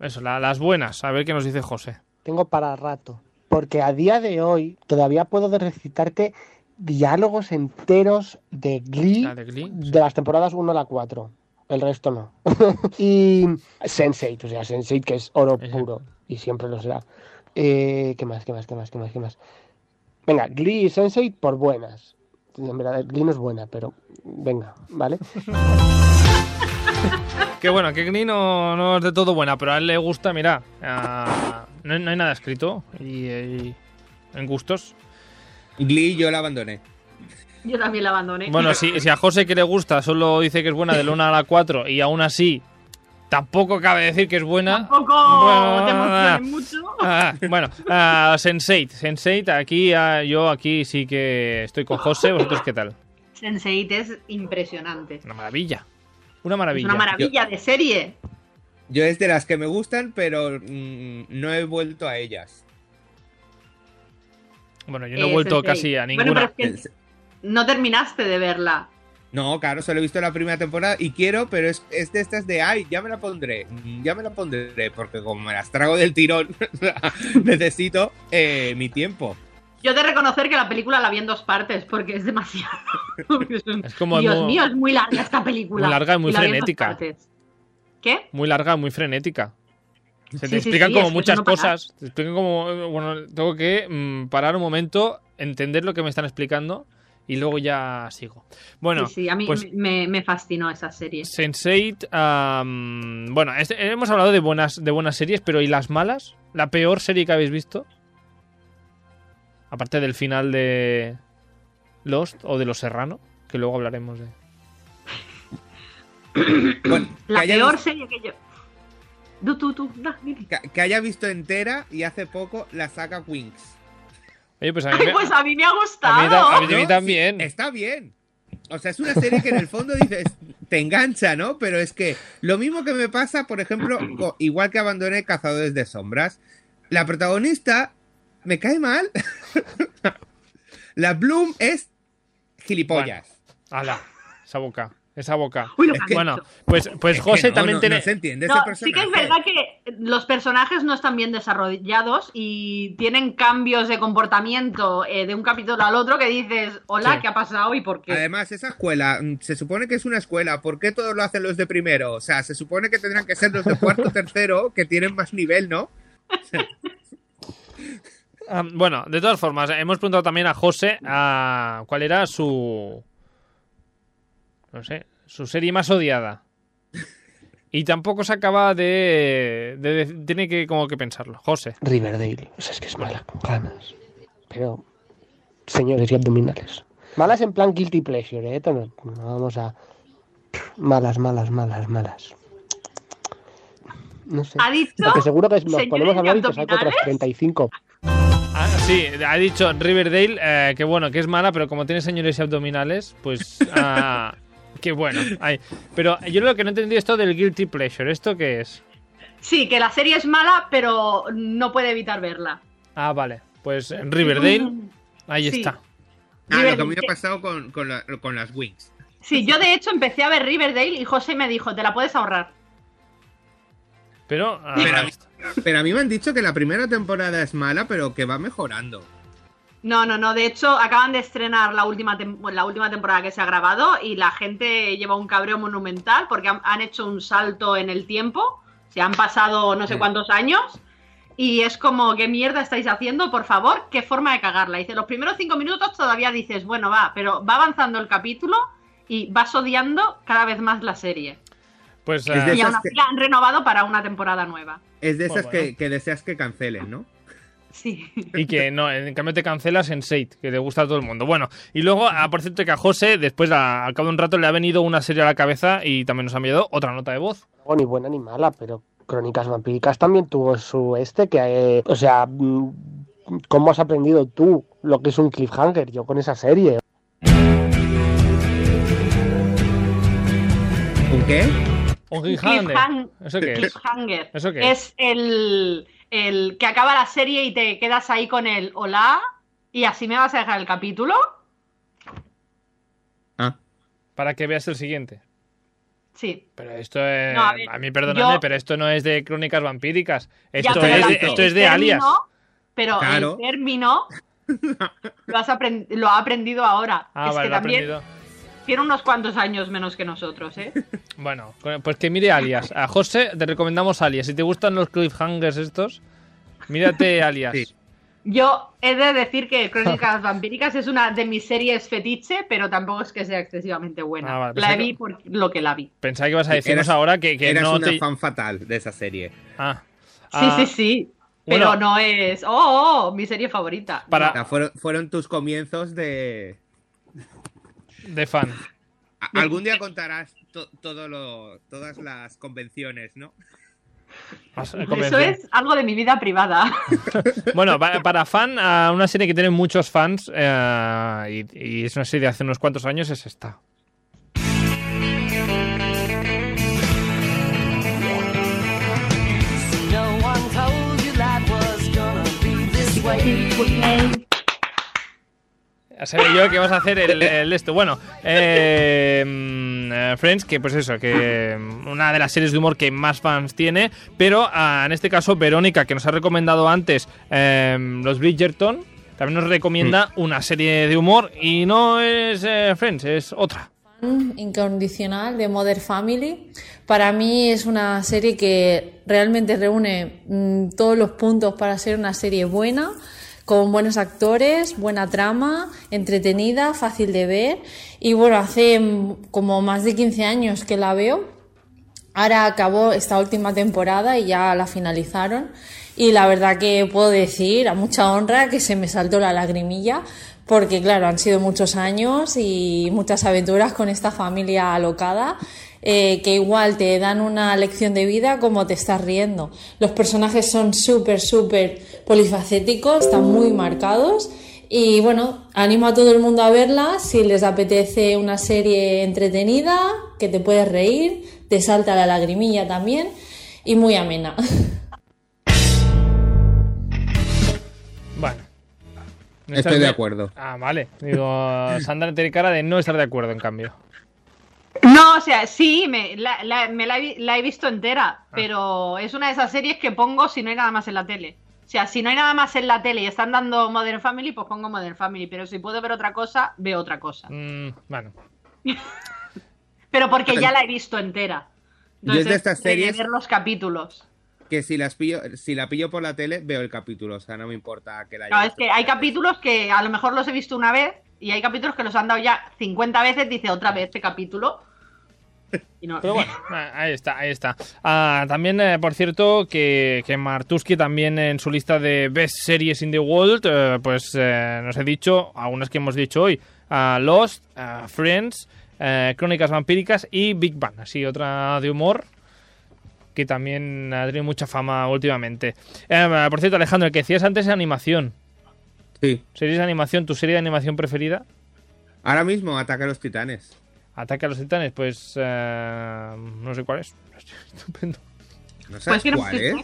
eso, la- las buenas. A ver qué nos dice José. Tengo para rato. Porque a día de hoy todavía puedo recitarte diálogos enteros de Glee La de Glee. de las temporadas 1 a la 4. El resto no. y Sense8, o sea, Sense8 que es oro puro y siempre lo será. Eh, ¿Qué más? ¿Qué más? ¿Qué más? ¿Qué más? ¿Qué más? Venga, Glee y Sense8 por buenas. En verdad, Glee no es buena, pero venga, ¿vale? Que bueno, que Glee no, no es de todo buena, pero a él le gusta, mira, ah, no, hay- no hay nada escrito y, y en gustos. Glee yo la abandoné. Yo también la abandoné. Bueno, si, si a José que le gusta solo dice que es buena del 1 a la 4 y aún así tampoco cabe decir que es buena. Tampoco Bueno, te ah, emociones mucho. ah, bueno, ah, Sense8, Sense8, aquí ah, yo aquí sí que estoy con José, vosotros qué tal? Sense8 es impresionante. Una maravilla. Una Es maravilla. una maravilla de serie. Yo es de las que me gustan, pero mm, no he vuelto a ellas. Bueno, yo no he vuelto Sense8. casi a Bueno, ninguna. pero es que no terminaste de verla. No, claro, solo he visto la primera temporada y quiero, pero es, es de estas de, ay, ya me la pondré, mm, ya me la pondré, porque como me las trago del tirón, necesito eh, mi tiempo. Yo he de reconocer que la película la vi en dos partes porque es demasiado. Es como Dios muy- mío, es muy larga esta película. Muy larga y muy la vi en dos frenética. ¿Qué? Muy larga, muy frenética. Se te Sí, explican sí, como muchas no cosas. Te explican como. Bueno, tengo que mm, parar un momento, entender lo que me están explicando y luego ya sigo. Bueno, sí, sí, a mí pues- me, me fascinó esa serie. Sense8. am, bueno, este- hemos hablado de buenas, de buenas series, pero ¿y las malas? ¿La peor serie que habéis visto? Aparte del final de Lost o de Los Serrano, que luego hablaremos de. Bueno, La peor vis- serie que yo. Tú, tú, tú. no, dime. que, que haya visto entera y hace poco la saga Wings. Oye, pues a mí, Ay, me- pues a mí me ha a mí gustado. ta- a mí ¿No? también. Sí, está bien. O sea, es una serie que en el fondo dices, te engancha, ¿no? Pero es que lo mismo que me pasa, por ejemplo, igual que abandoné Cazadores de Sombras, la protagonista me cae mal. la Bloom es gilipollas. Ala, esa boca, esa boca. Uy, lo Es que Bueno, pues, pues Es que José no, también no- tiene. no se entiende No, ese sí que es verdad que los personajes no están bien desarrollados y tienen cambios de comportamiento eh, de un capítulo al otro que dices, hola, Sí. ¿qué ha pasado y por qué? Además, esa escuela, mm, se supone que es una escuela, ¿por qué todos lo hacen los de primero? O sea, se supone que tendrán que ser los de cuarto, tercero, que tienen más nivel, ¿no? Ah, bueno, de todas formas, hemos preguntado también a José a cuál era su. No sé, su serie más odiada. Y tampoco se acaba de, de- de- Tiene que como que pensarlo. José. Riverdale. O sea, es que es mala con ganas. Pero, señores y abdominales. Malas en plan guilty pleasure, ¿eh? Esto no, no vamos a... Malas, malas, malas, malas. No sé. ¿Ha dicho? Porque seguro que nos ponemos a hablar y te y saco otras abdominales? 35. Ah, Sí, ha dicho Riverdale eh, que bueno, que es mala, pero como tiene señores abdominales, pues ah, que bueno. Ay. Pero yo lo que no entendí esto del guilty pleasure, ¿esto qué es? Sí, que la serie es mala, pero no puede evitar verla. Ah, vale. Pues Riverdale, ahí Sí. está. Ah, lo que me ha pasado con, con, la- con las Wings. Sí, yo de hecho empecé a ver Riverdale y José me dijo, te la puedes ahorrar. Pero, ah, Pero a mí- Pero a mí me han dicho que la primera temporada es mala, pero que va mejorando. No, no, no. De hecho, acaban de estrenar la última, la última temporada que se ha grabado y la gente lleva un cabreo monumental porque han, han hecho un salto en el tiempo. Se han pasado no sé Sí. cuántos años. Y es como, ¿qué mierda estáis haciendo? Por favor, qué forma de cagarla. Dice, los primeros cinco minutos todavía dices, bueno, va, pero va avanzando el capítulo y vas odiando cada vez más la serie. pues Es de Y aún así que- la han renovado para una temporada nueva. Es de esas Bueno, que, que deseas que cancelen, ¿no? Sí. y que no, en cambio te cancelas en Sate, que le gusta a todo el mundo. Bueno, y luego, ah, por cierto, que a José, después, a- al cabo de un rato, le ha venido una serie a la cabeza y también nos ha enviado otra nota de voz. No, ni buena ni mala, pero Crónicas Vampíricas también tuvo su este, que, eh, o sea, mm, ¿cómo has aprendido tú lo que es un cliffhanger? Yo con esa serie. ¿Un qué? Un cliffhanger. Cliffhang- ¿Eso qué es? Cliffhanger. ¿Eso qué es? Es el, el que acaba la serie y te quedas ahí con el hola y así me vas a dejar el capítulo. Ah, Para que veas el siguiente. Sí. Pero esto es. No, a mí, perdóname, yo- pero esto no es de crónicas vampíricas. Esto, es, la- de, esto es de término- alias. Pero Claro. el término lo, has aprend- lo ha aprendido ahora. Ah, es vale, que lo ha también aprendido. Tiene unos cuantos años menos que nosotros, ¿eh? Bueno, pues que mire alias. A José te recomendamos alias. Si te gustan los cliffhangers estos, mírate alias. Sí. Yo he de decir que Crónicas Vampíricas es una de mis series fetiche, pero tampoco es que sea excesivamente buena. Ah, vale, la vi que- por lo que la vi. Pensaba que ibas a decirnos Eras- ahora que, que Eras no una te. fan fatal de esa serie. Ah. Sí, Ah, sí, sí. bueno. Pero no es. ¡Oh, oh! Mi serie favorita. Para- fueron tus comienzos de... De fan. Algún día contarás to- todo lo, todas las convenciones, ¿no? Has- Eso es algo de mi vida privada. Bueno, pa- para fan, a una serie que tiene muchos fans eh, y, y es una serie de hace unos cuantos años es esta. Ya sabía yo que vas a hacer el, el esto. Bueno, eh, mm, eh, Friends, que pues eso, que mm, una de las series de humor que más fans tiene, pero ah, en este caso Verónica, que nos ha recomendado antes eh, los Bridgerton, también nos recomienda una serie de humor y no es eh, Friends, es otra. incondicional de Mother Family. Para mí es una serie que realmente reúne mm, todos los puntos para ser una serie buena, con buenos actores, buena trama, entretenida, fácil de ver. Y bueno, hace como más de 15 años que la veo. Ahora acabó esta última temporada y ya la finalizaron. Y la verdad que puedo decir a mucha honra que se me saltó la lagrimilla porque claro, han sido muchos años y muchas aventuras con esta familia alocada eh, que igual te dan una lección de vida como te estás riendo. Los personajes son súper, súper polifacéticos, están muy marcados y bueno, animo a todo el mundo a verla si les apetece una serie entretenida, que te puedes reír, te salta la lagrimilla también y muy amena. Bueno. No Estoy de acuerdo. Ah, vale. Digo, Sandra tiene cara de no estar de acuerdo, en cambio. No, o sea, sí, me la, la- me la he, la he visto Ah. entera, pero es una de esas series que pongo si no hay nada más en la tele. O sea, si no hay nada más en la tele y están dando Modern Family, pues pongo Modern Family. Pero si puedo ver otra cosa, veo otra cosa. Mm, bueno. Pero porque ya la he visto entera. Yo es de estas series- ver los capítulos. Que si las pillo, si la pillo por la tele, veo el capítulo. O sea, no me importa que la haya No, es que hay capítulos que a lo mejor los he visto una vez y hay capítulos que los han dado ya 50 veces, dice otra vez este capítulo. Y no- Pero bueno, ah, ahí está, ahí está. Ah, también, eh, por cierto, que, que Martuski también en su lista de Best Series in the World, eh, pues eh, nos ha dicho, algunas que hemos dicho hoy, Lost, Friends, eh, Crónicas Vampíricas y Big Bang, así otra de humor que también ha tenido mucha fama últimamente. Eh, por cierto, Alejandro, el que decías antes es animación. Sí. ¿Series de animación? ¿Tu serie de animación preferida? Ahora mismo Ataque a los Titanes. Ataque a los titanes, pues eh, no sé cuál es. Estupendo. ¿No Pues sabes no cuál es?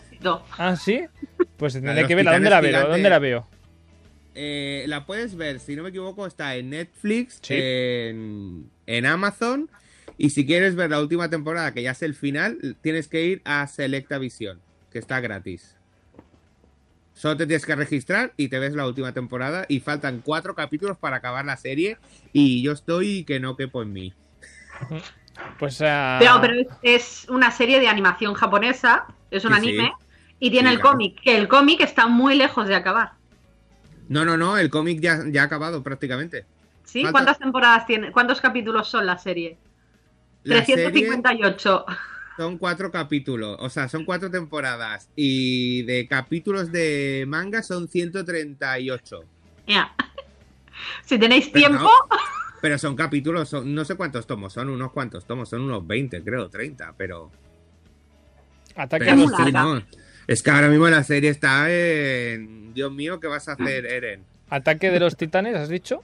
Ah, sí. Pues tendré que verla. ¿Dónde la veo? ¿Dónde la veo? Eh, la puedes ver, si no me equivoco, está en Netflix, Sí. en, en Amazon. Y si quieres ver la última temporada, que ya es el final, tienes que ir a Selecta Visión, que está gratis. Solo te tienes que registrar y te ves la última temporada. Y faltan cuatro capítulos para acabar la serie. Y yo estoy que no quepo en mí. Pues. eh, Pero, pero es, es una serie de animación japonesa, es un Sí, sí. anime, y tiene Sí, el claro. cómic, que el cómic está muy lejos de acabar. No, no, no, el cómic ya, ya ha acabado prácticamente. ¿Sí? Falta- ¿Cuántas temporadas tiene? ¿Cuántos capítulos son la serie? La serie 358. son cuatro capítulos, o sea, son cuatro temporadas. Y de capítulos de manga son 138. Ya. Si tenéis Pero tiempo, no, pero son capítulos, son, no sé cuántos tomos, son unos cuantos tomos, son unos 20, creo, 30, pero... Ataque a pero sí, no. Es que ahora mismo la serie está en... Dios mío, ¿qué vas a hacer, Eren? Ataque de los titanes, ¿has dicho?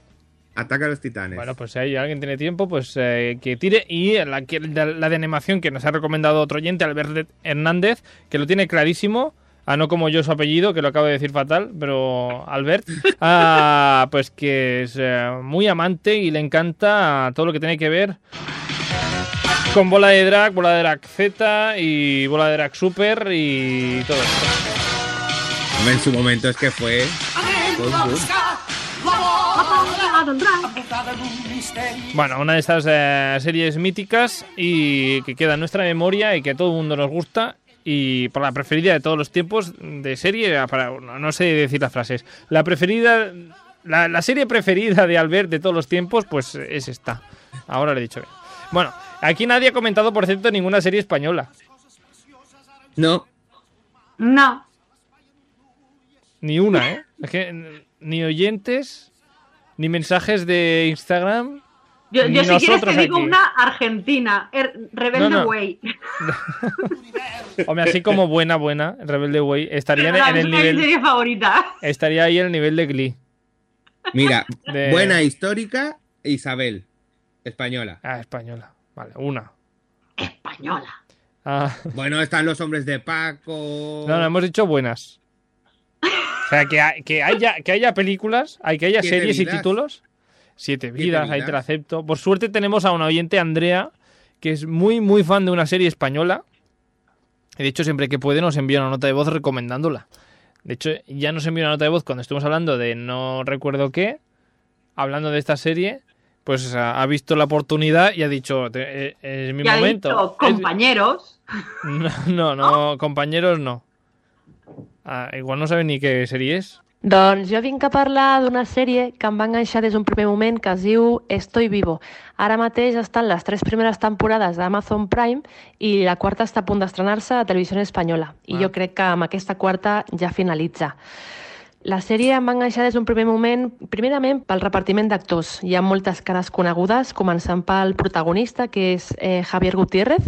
Ataca a los titanes. Bueno, pues si hay alguien tiene tiempo, pues eh, que tire. Y la, la de animación que nos ha recomendado otro oyente, Albert Hernández, que lo tiene clarísimo. Ah, no como yo su apellido, que lo acabo de decir fatal, pero Albert, ah, pues que es eh, muy amante y le encanta todo lo que tiene que ver con bola de drag, bola de drag Z y bola de drag super y todo esto. En su momento es que fue... Bueno, una de estas eh, series míticas y que queda en nuestra memoria y que a todo el mundo nos gusta y por la preferida de todos los tiempos de serie, para, no, no sé decir las frases, la preferida, la, la serie preferida de Albert de todos los tiempos, pues es esta. Ahora le he dicho bien. Bueno, aquí nadie ha comentado, por cierto, ninguna serie española. No, no. Ni una, ¿eh? Es que ni oyentes, ni mensajes de Instagram. Yo, si quieres te digo aquí. una argentina, er- Rebelde No, no. Way. Hombre, así como buena, buena, Rebelde Way, estaría en, Pero en el nivel... serie favorita. Estaría ahí en el nivel de Glee. mira, De- buena histórica, Isabel, española. Ah, española. Vale, una. Española. Ah, Bueno, están los hombres de Paco... no, no, hemos dicho buenas. O sea, que, que, haya, que haya películas, hay que haya series y títulos. Siete vidas, ahí te la acepto. Por suerte tenemos a una oyente, Andrea, que es muy, muy fan de una serie española. Y de hecho, siempre que puede nos envía una nota de voz recomendándola. De hecho, ya nos envió una nota de voz cuando estuvimos hablando de no recuerdo qué, hablando de esta serie, pues ha ha visto la oportunidad y ha dicho, "Te- eh, es mi momento. dicho, Es- compañeros. no, no, no, compañeros no. Ah, igual no saben ni qué serie és. Doncs jo vinc a parlar d'una sèrie que em va enganxar des d'un primer moment que es diu Estoy Vivo. Ara mateix estan les tres primeres temporades d'Amazon Prime i la quarta està a punt d'estrenar-se a Televisió Espanyola. I Ah. jo crec que amb aquesta quarta ja finalitza. La sèrie em va enganxar des d'un primer moment, primerament pel repartiment d'actors. Hi ha moltes cares conegudes, començant pel protagonista, que és eh, Javier Gutiérrez,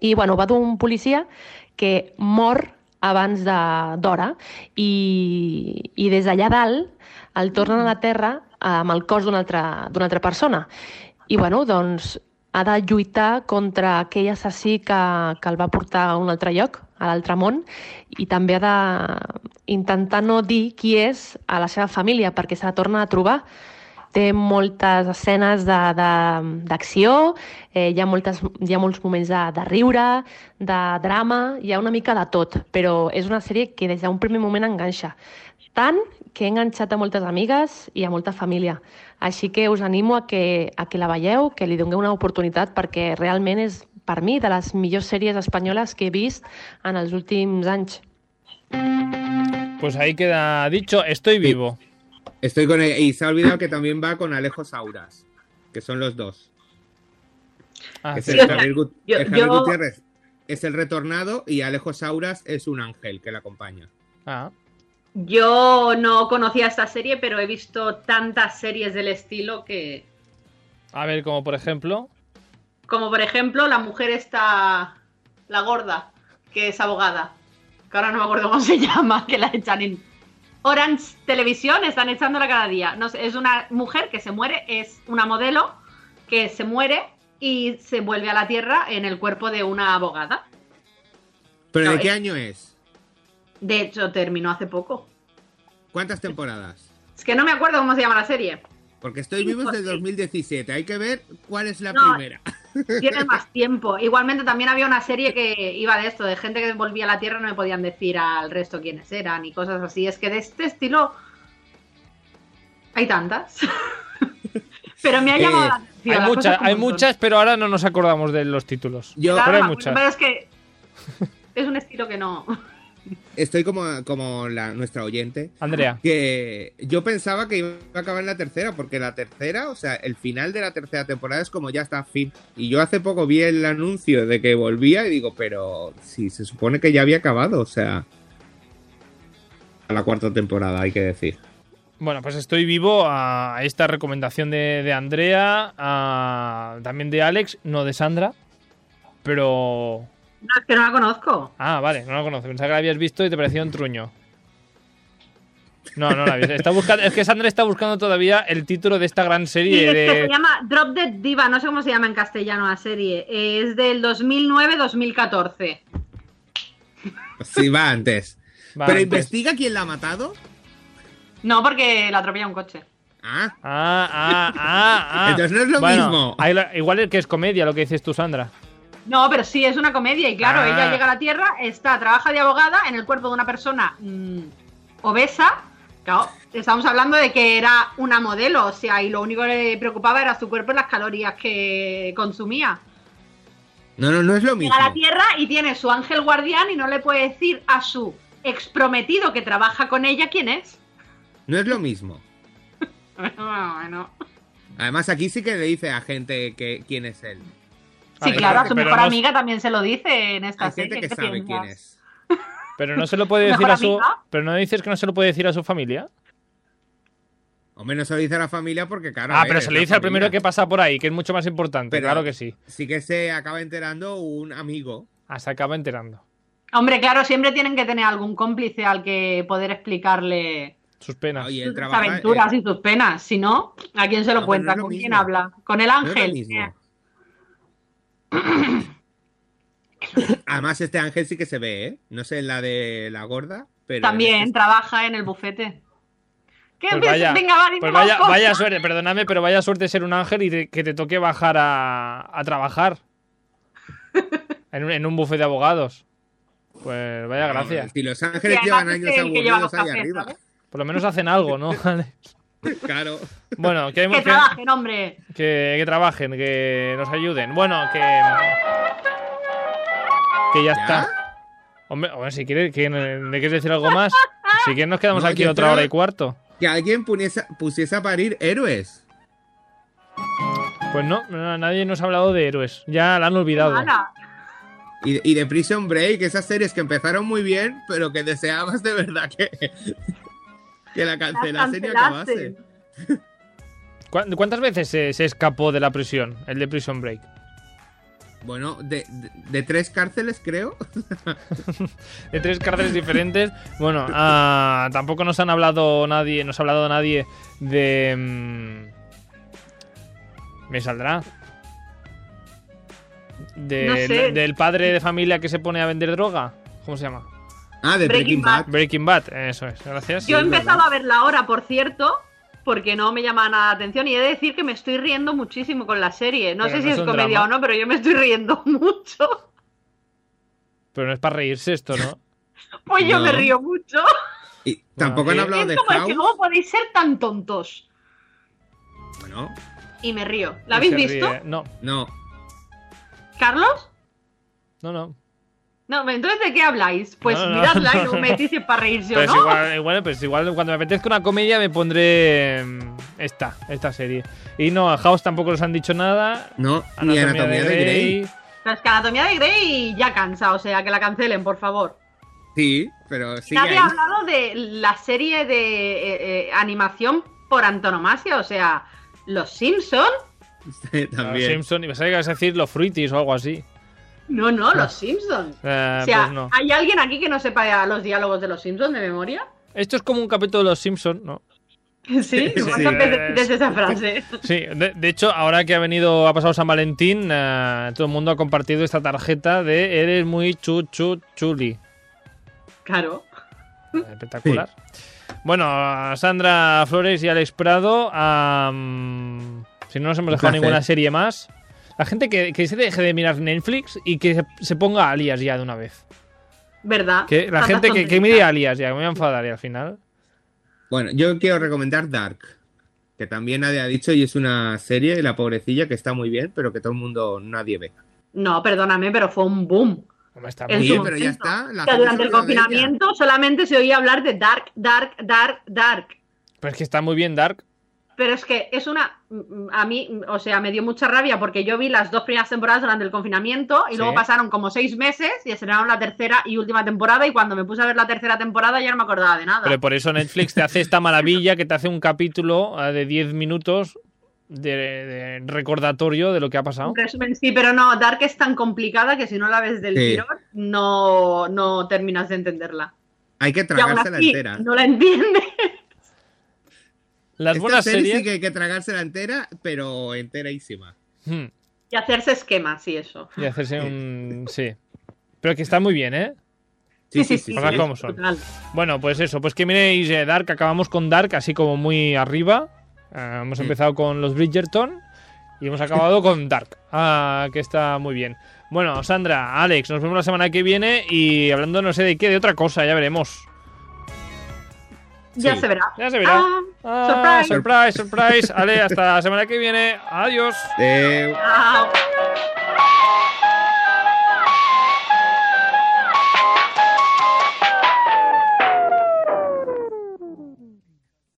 i bueno, va d'un policia que mor abans d'hora i, i des d'allà dalt el tornen a la Terra amb el cos d'una altra, altra persona. I bueno, doncs ha de lluitar contra aquell assassí que, que el va portar a un altre lloc, a l'altre món, i també ha d'intentar no dir qui és a la seva família, perquè se la torna a trobar. Té moltes escenes d'acció, eh, hi, ha moltes, hi ha molts moments de, de riure, de drama, hi ha una mica de tot, però és una sèrie que des d'un primer moment enganxa. Tant que he enganxat a moltes amigues i a molta família. Així que us animo a que, a que la veieu, que li dongueu una oportunitat, perquè realment és, per mi, de les millors sèries espanyoles que he vist en els últims anys. Pues ahí queda dicho, estoy vivo. Estoy con él. Y se ha olvidado que también va con Alejo Sauras, que son los dos. Ah, Es sí. el o sea, Javier, Gut- yo- el Javier yo- Gutiérrez es el retornado y Alejo Sauras es un ángel que le acompaña. Ah, Yo no conocía esta serie, pero he visto tantas series del estilo que. a ver, como por ejemplo. Como por ejemplo, la mujer está. La gorda, que es abogada. Que ahora no me acuerdo cómo se llama, que la echan en. Orange Televisión están echándola cada día. No sé, es una mujer que se muere, es una modelo que se muere y se vuelve a la Tierra en el cuerpo de una abogada. ¿Pero No, de qué es- año es? De hecho, terminó hace poco. ¿Cuántas temporadas? Es que no me acuerdo cómo se llama la serie. Porque estoy vivo desde 2017. Hay que ver cuál es la No. primera. Tiene más tiempo. Igualmente también había una serie que iba de esto, de gente que volvía a la Tierra y no me podían decir al resto quiénes eran y cosas así. Es que de este estilo hay tantas. Pero me ha llamado Eh, la atención. Hay muchas, hay son. muchas, pero ahora no nos acordamos de los títulos. Yo Claro, pero hay muchas. pero es que es un estilo que no. Estoy como, como la, nuestra oyente. Andrea. Que yo pensaba que iba a acabar en la tercera, porque la tercera, o sea, el final de la tercera temporada es como ya está fin. Y yo hace poco vi el anuncio de que volvía y digo, pero si se supone que ya había acabado, o sea. A la cuarta temporada, hay que decir. Bueno, pues estoy vivo a esta recomendación de, de Andrea, a- también de Alex, no de Sandra, pero... No, es que no la conozco. Ah, vale, no la conozco. Pensaba que la habías visto y te parecía un truño. No, no la habías. Está buscando, es que Sandra está buscando todavía el título de esta gran Sí, serie que de... se llama Drop Dead Diva, no sé cómo se llama en castellano la serie. Es del 2009-2014. Sí, va antes. Va, pero antes. investiga quién la ha matado. No, porque la atropella un coche. Ah, Ah, ah, ah, ah. Entonces no es lo Bueno, mismo. igual es que es comedia lo que dices tú, Sandra. No, pero sí, es una comedia y claro, Ah. ella llega a la Tierra, está, trabaja de abogada en el cuerpo de una persona mm, obesa. Claro, estamos hablando de que era una modelo, o sea, y lo único que le preocupaba era su cuerpo y las calorías que consumía. no, no, no es lo mismo. Llega a la Tierra y tiene su ángel guardián y no le puede decir a su ex prometido que trabaja con ella quién es. No es lo mismo. Bueno, bueno. Además, aquí sí que le dice a gente que quién es él. Sí, claro, a su mejor no amiga también se lo dice en esta Hay serie. gente que ¿qué sabe quién es. Pero no se lo puede decir ¿Mejor a su... amiga? Pero no dices que no se lo puede decir a su familia. Hombre, no se lo dice a la familia porque, claro. Ah, ver, pero se le dice al primero que pasa por ahí, que es mucho más importante. Pero- Claro que sí. Sí que se acaba enterando un amigo. Ah, se acaba enterando. Hombre, claro, siempre tienen que tener algún cómplice al que poder explicarle Sus penas. Oye, sus trabaja. aventuras eh, y sus penas. Si no, ¿a quién se lo No, cuenta? no ¿Con quién habla? ¿Con el ángel? Además, este ángel sí que se ve, ¿eh? No sé la de la gorda, pero. También este- trabaja en el bufete. ¿Qué Pues vaya, Venga, va, pues vaya, vaya suerte, perdóname, pero vaya suerte ser un ángel y te- que te toque bajar a, a trabajar en un, en un buffet de abogados. Pues vaya gracia. Si los ángeles Sí, llevan años aburridos cafés, arriba. ¿sabes? Por lo menos hacen algo, ¿no? Claro. bueno, que, Que que- trabajen, hombre. que- que trabajen, que nos ayuden. Bueno, que. Que ya, ¿Ya? está. Hombre, hombre, si quieres, que, ¿me quieres decir algo más? Si quieres, nos quedamos No, aquí otra hora y cuarto. Que alguien pusiese, pusiese a parir héroes. Pues no, no, nadie nos ha hablado de héroes. Ya la han olvidado. Y, y de Prison Break, esas series que empezaron muy bien, pero que deseabas de verdad que, que la cancelasen y acabase. cancelasen. ¿Cu- ¿Cuántas veces se, se escapó de la prisión, el de Prison Break? Bueno, de, de- de tres cárceles, creo. De tres cárceles diferentes. Bueno, ah, tampoco nos han hablado nadie, nos ha hablado nadie de... mm, me saldrá. De- No sé. Del padre de familia que se pone a vender droga. ¿Cómo se llama? Ah, de Breaking Breaking Bad. Breaking Bad, eso es, gracias. Yo he empezado verdad. a verla ahora, por cierto, porque no me llama nada la atención. Y he de decir que me estoy riendo muchísimo con la serie. No Pero sé no si es comedia drama. o no, pero yo me estoy riendo mucho. Pero no es para reírse esto, ¿no? Pues yo No. me río mucho. Y tampoco han eh, hablado de como que. ¿cómo podéis ser tan tontos? Bueno, Y me río. ¿La habéis visto? ríe. No, no. ¿Carlos? no, no. No, entonces ¿de qué habláis? Pues No, no, miradla y no, luego no. me para reírse Pues o no. igual, igual, pues igual cuando me apetezca una comedia me pondré mm, esta, esta serie. Y no, a House tampoco nos han dicho nada. No, ni Anatomía de Grey. Pero es que Anatomía de Grey ya cansa, o sea, que la cancelen, por favor. Sí, pero sigue Nadie ha hablado de la serie de eh, eh, animación por antonomasia, o sea, Los Simpson. Los También. Simpson, y pensaba que ibas a decir los Fruities o algo así. No, no, Los Simpson. Eh, o sea, pues no. ¿hay alguien aquí que no sepa los diálogos de Los Simpson de memoria? Esto es como un capítulo de Los Simpsons, ¿no? Sí, Sí. desde, desde esa frase. Sí, de, de hecho, ahora que ha venido, ha pasado San Valentín, eh, todo el mundo ha compartido esta tarjeta de eres muy chu chu chuli. Claro. Espectacular. Bueno, a Sandra Flores y Alex Prado, si no nos hemos dejado ninguna serie más. La gente que, que se deje de mirar Netflix y que se, se ponga alias ya de una vez. ¿Verdad? Que la gente que, que mire alias ya, que me voy a enfadar y al final. Bueno, yo quiero recomendar Dark, que también nadie ha dicho y es una serie, La Pobrecilla, que está muy bien, pero que todo el mundo, nadie ve. No, perdóname, pero fue un boom. Está En muy Sí, su pero ya está. La durante el confinamiento solamente se oía hablar de Dark, Dark, Dark, Dark. Pero es que está muy bien Dark. Pero es que es una. A mí, o sea, me dio mucha rabia porque yo vi las dos primeras temporadas durante el confinamiento y Sí. luego pasaron como seis meses y estrenaron la tercera y última temporada. Y cuando me puse a ver la tercera temporada ya no me acordaba de nada. Pero por eso Netflix te hace esta maravilla que te hace un capítulo eh, de 10 minutos de, de recordatorio de lo que ha pasado. Resumen, sí, pero no, Dark es tan complicada que si no la ves del Sí. tirón, no, no terminas de entenderla. Hay que Y aún tragársela entera. no la entiendes. Las Esta buenas serie series. sí que hay que tragársela entera, pero enterísima. Hmm, Y hacerse esquemas y eso. y hacerse un. Sí. Pero que está muy bien, ¿eh? Sí, sí, sí. Cosas sí. como son. Total. Bueno, pues eso, pues que miréis eh, Dark, acabamos con Dark, así como muy arriba. Eh, hemos Mm. empezado con los Bridgerton y hemos acabado con Dark, ah, que está muy bien. Bueno, Sandra, Alex, nos vemos la semana que viene y hablando no sé de qué, de otra cosa, ya veremos. Ya Sí. se verá. Ya se verá. Ah, Ah, surprise. surprise, surprise. Ale, hasta la semana que viene. Adiós.